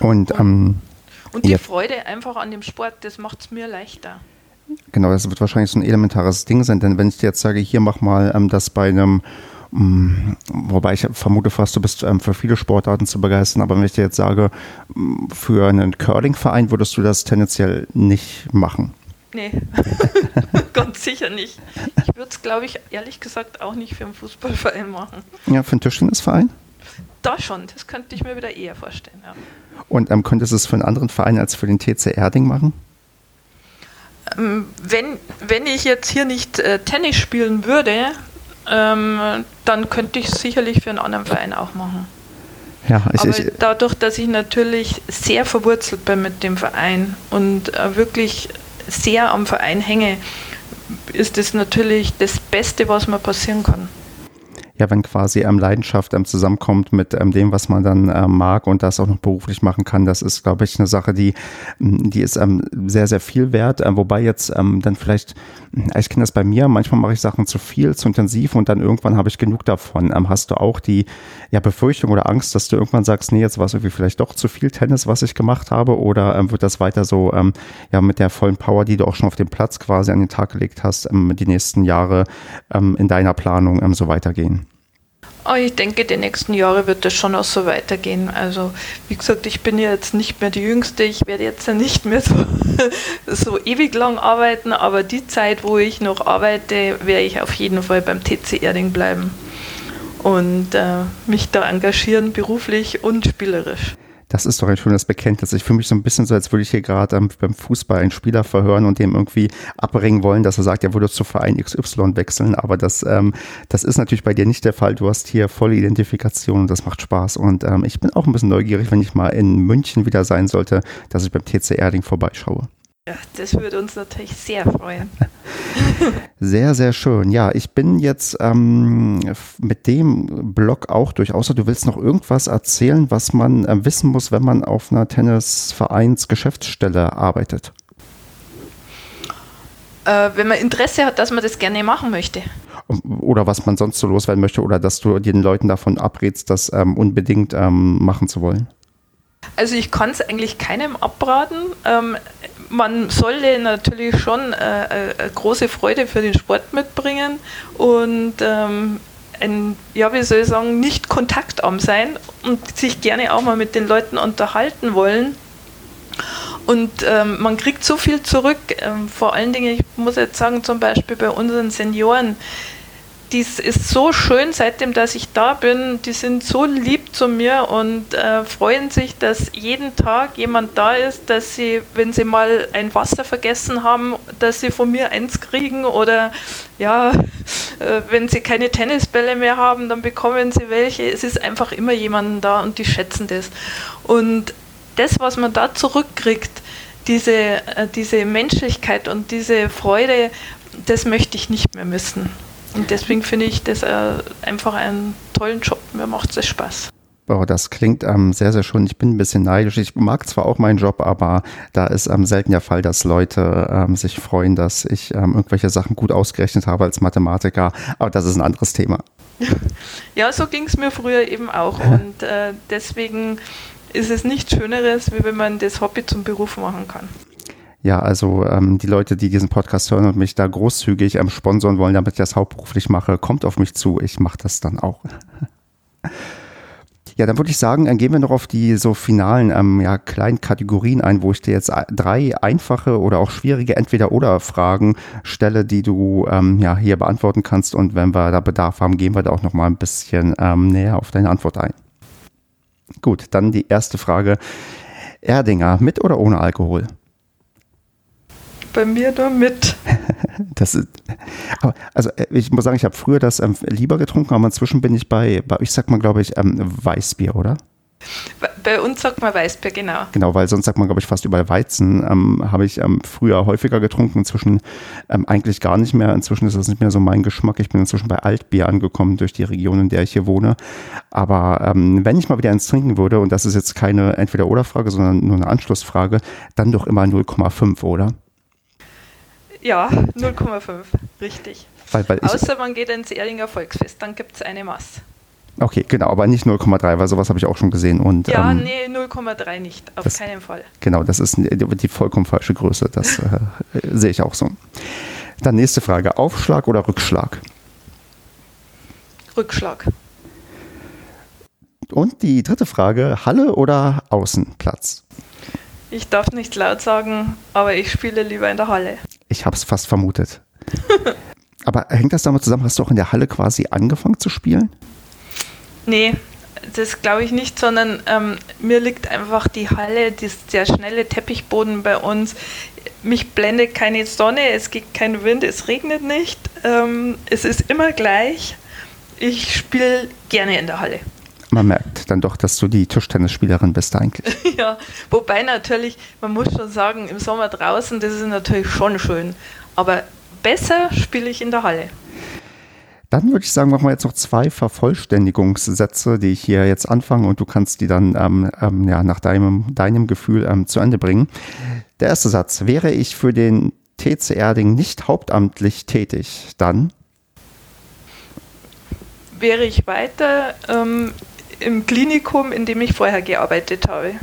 Und, ähm, und die ja. Freude einfach an dem Sport, das macht es mir leichter. Genau, das wird wahrscheinlich so ein elementares Ding sein, denn wenn ich dir jetzt sage, hier mach mal ähm, das bei einem mm, Wobei ich vermute fast, du bist ähm, für viele Sportarten zu begeistern, aber wenn ich dir jetzt sage, mm, für einen Curling-Verein würdest du das tendenziell nicht machen. Nee, [LAUGHS] ganz sicher nicht. Ich würde es, glaube ich, ehrlich gesagt auch nicht für einen Fußballverein machen. Ja, für einen Tischtennisverein? Da schon, das könnte ich mir wieder eher vorstellen. Ja. Und ähm, könntest du es für einen anderen Verein als für den TC Erding machen? Ähm, wenn, wenn ich jetzt hier nicht äh, Tennis spielen würde, ähm, dann könnte ich es sicherlich für einen anderen Verein auch machen. Ja, ich, Aber ich, dadurch, dass ich natürlich sehr verwurzelt bin mit dem Verein und äh, wirklich sehr am Verein hänge, ist das natürlich das Beste, was mir passieren kann ja, wenn quasi ähm, Leidenschaft ähm, zusammenkommt mit ähm, dem, was man dann ähm, mag und das auch noch beruflich machen kann, das ist, glaube ich, eine Sache, die, die ist ähm, sehr, sehr viel wert. Ähm, wobei jetzt ähm, dann vielleicht, ich kenne das bei mir, manchmal mache ich Sachen zu viel, zu intensiv und dann irgendwann habe ich genug davon. Ähm, hast du auch die ja, Befürchtung oder Angst, dass du irgendwann sagst, nee, jetzt war es irgendwie vielleicht doch zu viel Tennis, was ich gemacht habe, oder ähm, wird das weiter so ähm, ja mit der vollen Power, die du auch schon auf dem Platz quasi an den Tag gelegt hast, ähm, die nächsten Jahre ähm, in deiner Planung ähm, so weitergehen? Oh, ich denke, die nächsten Jahre wird das schon auch so weitergehen. Also, wie gesagt, ich bin ja jetzt nicht mehr die Jüngste. Ich werde jetzt ja nicht mehr so, [LAUGHS] so ewig lang arbeiten, aber die Zeit, wo ich noch arbeite, werde ich auf jeden Fall beim TC Erding bleiben und äh, mich da engagieren, beruflich und spielerisch. Das ist doch ein schönes Bekenntnis. Ich fühle mich so ein bisschen so, als würde ich hier gerade beim Fußball einen Spieler verhören und dem irgendwie abbringen wollen, dass er sagt, er würde zu Verein XY wechseln. Aber das, ähm, das ist natürlich bei dir nicht der Fall. Du hast hier volle Identifikation und das macht Spaß. Und ähm, ich bin auch ein bisschen neugierig, wenn ich mal in München wieder sein sollte, dass ich beim TC Erding vorbeischaue. Ja, das würde uns natürlich sehr freuen. Sehr, sehr schön. Ja, ich bin jetzt ähm, mit dem Blog auch durch. Außer du willst noch irgendwas erzählen, was man äh, wissen muss, wenn man auf einer Tennisvereins-Geschäftsstelle arbeitet. Äh, wenn man Interesse hat, dass man das gerne machen möchte. Oder was man sonst so loswerden möchte, oder dass du den Leuten davon abrätst, das ähm, unbedingt ähm, machen zu wollen. Also ich kann es eigentlich keinem abraten. Ähm, man sollte natürlich schon äh, äh, große Freude für den Sport mitbringen und ähm, ein, ja, wie soll ich sagen, nicht kontaktarm sein und sich gerne auch mal mit den Leuten unterhalten wollen. Und ähm, man kriegt so viel zurück. Ähm, vor allen Dingen, ich muss jetzt sagen, zum Beispiel bei unseren Senioren, dies ist so schön, seitdem dass ich da bin. Die sind so lieb zu mir und äh, freuen sich, dass jeden Tag jemand da ist, dass sie, wenn sie mal ein Wasser vergessen haben, dass sie von mir eins kriegen oder ja, äh, wenn sie keine Tennisbälle mehr haben, dann bekommen sie welche. Es ist einfach immer jemand da und die schätzen das. Und das, was man da zurückkriegt, diese, äh, diese Menschlichkeit und diese Freude, das möchte ich nicht mehr missen. Und deswegen finde ich das einfach einen tollen Job. Mir macht es Spaß. Wow, das klingt ähm, sehr, sehr schön. Ich bin ein bisschen neidisch. Ich mag zwar auch meinen Job, aber da ist ähm, selten der Fall, dass Leute ähm, sich freuen, dass ich ähm, irgendwelche Sachen gut ausgerechnet habe als Mathematiker. Aber das ist ein anderes Thema. [LAUGHS] Ja, so ging es mir früher eben auch. Und äh, deswegen ist es nichts Schöneres, wie wenn man das Hobby zum Beruf machen kann. Ja, also ähm, die Leute, die diesen Podcast hören und mich da großzügig ähm, sponsern wollen, damit ich das hauptberuflich mache, kommt auf mich zu. Ich mache das dann auch. [LAUGHS] Ja, dann würde ich sagen, dann gehen wir noch auf die so finalen ähm, ja, kleinen Kategorien ein, wo ich dir jetzt drei einfache oder auch schwierige Entweder-Oder-Fragen stelle, die du ähm, ja, hier beantworten kannst. Und wenn wir da Bedarf haben, gehen wir da auch noch mal ein bisschen ähm, näher auf deine Antwort ein. Gut, dann die erste Frage. Erdinger, mit oder ohne Alkohol? Bei mir nur mit. [LAUGHS] das ist, aber also äh, ich muss sagen, ich habe früher das ähm, lieber getrunken, aber inzwischen bin ich bei, bei ich sag mal, glaube ich, ähm, Weißbier, oder? Bei uns sagt man Weißbier, genau. Genau, weil sonst sagt man, glaube ich, fast überall Weizen. Ähm, Habe ich ähm, früher häufiger getrunken, inzwischen ähm, eigentlich gar nicht mehr. Inzwischen ist das nicht mehr so mein Geschmack. Ich bin inzwischen bei Altbier angekommen durch die Region, in der ich hier wohne. Aber ähm, wenn ich mal wieder eins trinken würde, und das ist jetzt keine Entweder-Oder-Frage, sondern nur eine Anschlussfrage, dann doch immer 0,5, oder? Ja, 0,5, richtig. Weil, weil Außer man geht ins Erdinger Volksfest, dann gibt es eine Masse. Okay, genau, aber nicht 0,3, weil sowas habe ich auch schon gesehen. Und, ja, ähm, nee, 0,3 nicht, auf das, keinen Fall. Genau, das ist die vollkommen falsche Größe, das äh, [LAUGHS] sehe ich auch so. Dann nächste Frage, Aufschlag oder Rückschlag? Rückschlag. Und die dritte Frage, Halle oder Außenplatz? Ich darf nicht laut sagen, aber ich spiele lieber in der Halle. Ich habe es fast vermutet. [LAUGHS] aber hängt das damit zusammen, hast du auch in der Halle quasi angefangen zu spielen? Nee, das glaube ich nicht, sondern ähm, mir liegt einfach die Halle, der schnelle Teppichboden bei uns. Mich blendet keine Sonne, es geht kein Wind, es regnet nicht. Ähm, es ist immer gleich. Ich spiele gerne in der Halle. Man merkt dann doch, dass du die Tischtennisspielerin bist eigentlich. [LAUGHS] ja, wobei natürlich, man muss schon sagen, im Sommer draußen, das ist natürlich schon schön. Aber besser spiele ich in der Halle. Dann würde ich sagen, machen wir jetzt noch zwei Vervollständigungssätze, die ich hier jetzt anfange und du kannst die dann ähm, ähm, ja, nach deinem, deinem Gefühl ähm, zu Ende bringen. Der erste Satz, wäre ich für den TC Erding nicht hauptamtlich tätig, dann? Wäre ich weiter ähm, im Klinikum, in dem ich vorher gearbeitet habe.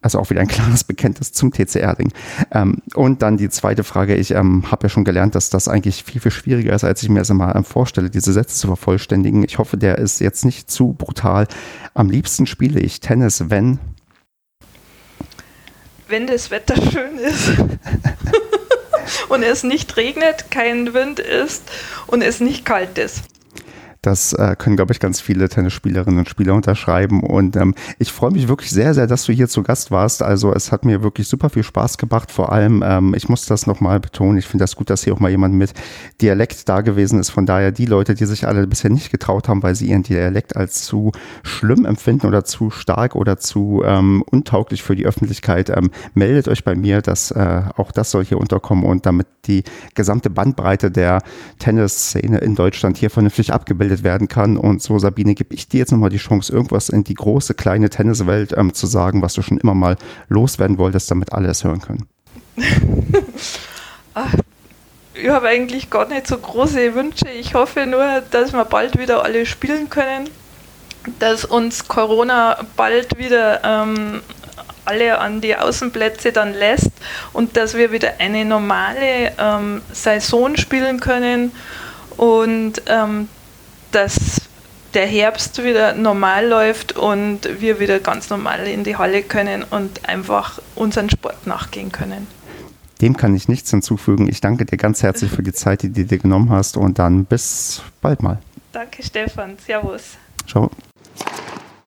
Also auch wieder ein klares Bekenntnis zum TC Erding. Ähm, und dann die zweite Frage. Ich ähm, habe ja schon gelernt, dass das eigentlich viel, viel schwieriger ist, als ich mir das immer ähm, vorstelle, diese Sätze zu vervollständigen. Ich hoffe, der ist jetzt nicht zu brutal. Am liebsten spiele ich Tennis, wenn... Wenn das Wetter schön ist [LAUGHS] [LAUGHS] und es nicht regnet, kein Wind ist und es nicht kalt ist. Das äh, können, glaube ich, ganz viele Tennisspielerinnen und Spieler unterschreiben. Und ähm, ich freue mich wirklich sehr, sehr, dass du hier zu Gast warst. Also es hat mir wirklich super viel Spaß gemacht. Vor allem, ähm, ich muss das nochmal betonen, ich finde das gut, dass hier auch mal jemand mit Dialekt da gewesen ist. Von daher die Leute, die sich alle bisher nicht getraut haben, weil sie ihren Dialekt als zu schlimm empfinden oder zu stark oder zu ähm, untauglich für die Öffentlichkeit, ähm, meldet euch bei mir, dass äh, auch das soll hier unterkommen und damit die gesamte Bandbreite der Tennisszene in Deutschland hier vernünftig abgebildet abgebildet werden kann. Und so, Sabine, gebe ich dir jetzt nochmal die Chance, irgendwas in die große, kleine Tenniswelt ähm, zu sagen, was du schon immer mal loswerden wolltest, damit alle es hören können. [LAUGHS] Ach, ich habe eigentlich gar nicht so große Wünsche. Ich hoffe nur, dass wir bald wieder alle spielen können, dass uns Corona bald wieder ähm, alle an die Außenplätze dann lässt und dass wir wieder eine normale ähm, Saison spielen können und ähm, dass der Herbst wieder normal läuft und wir wieder ganz normal in die Halle können und einfach unseren Sport nachgehen können. Dem kann ich nichts hinzufügen. Ich danke dir ganz herzlich für die Zeit, die du dir genommen hast und dann bis bald mal. Danke, Stefan. Servus. Ciao.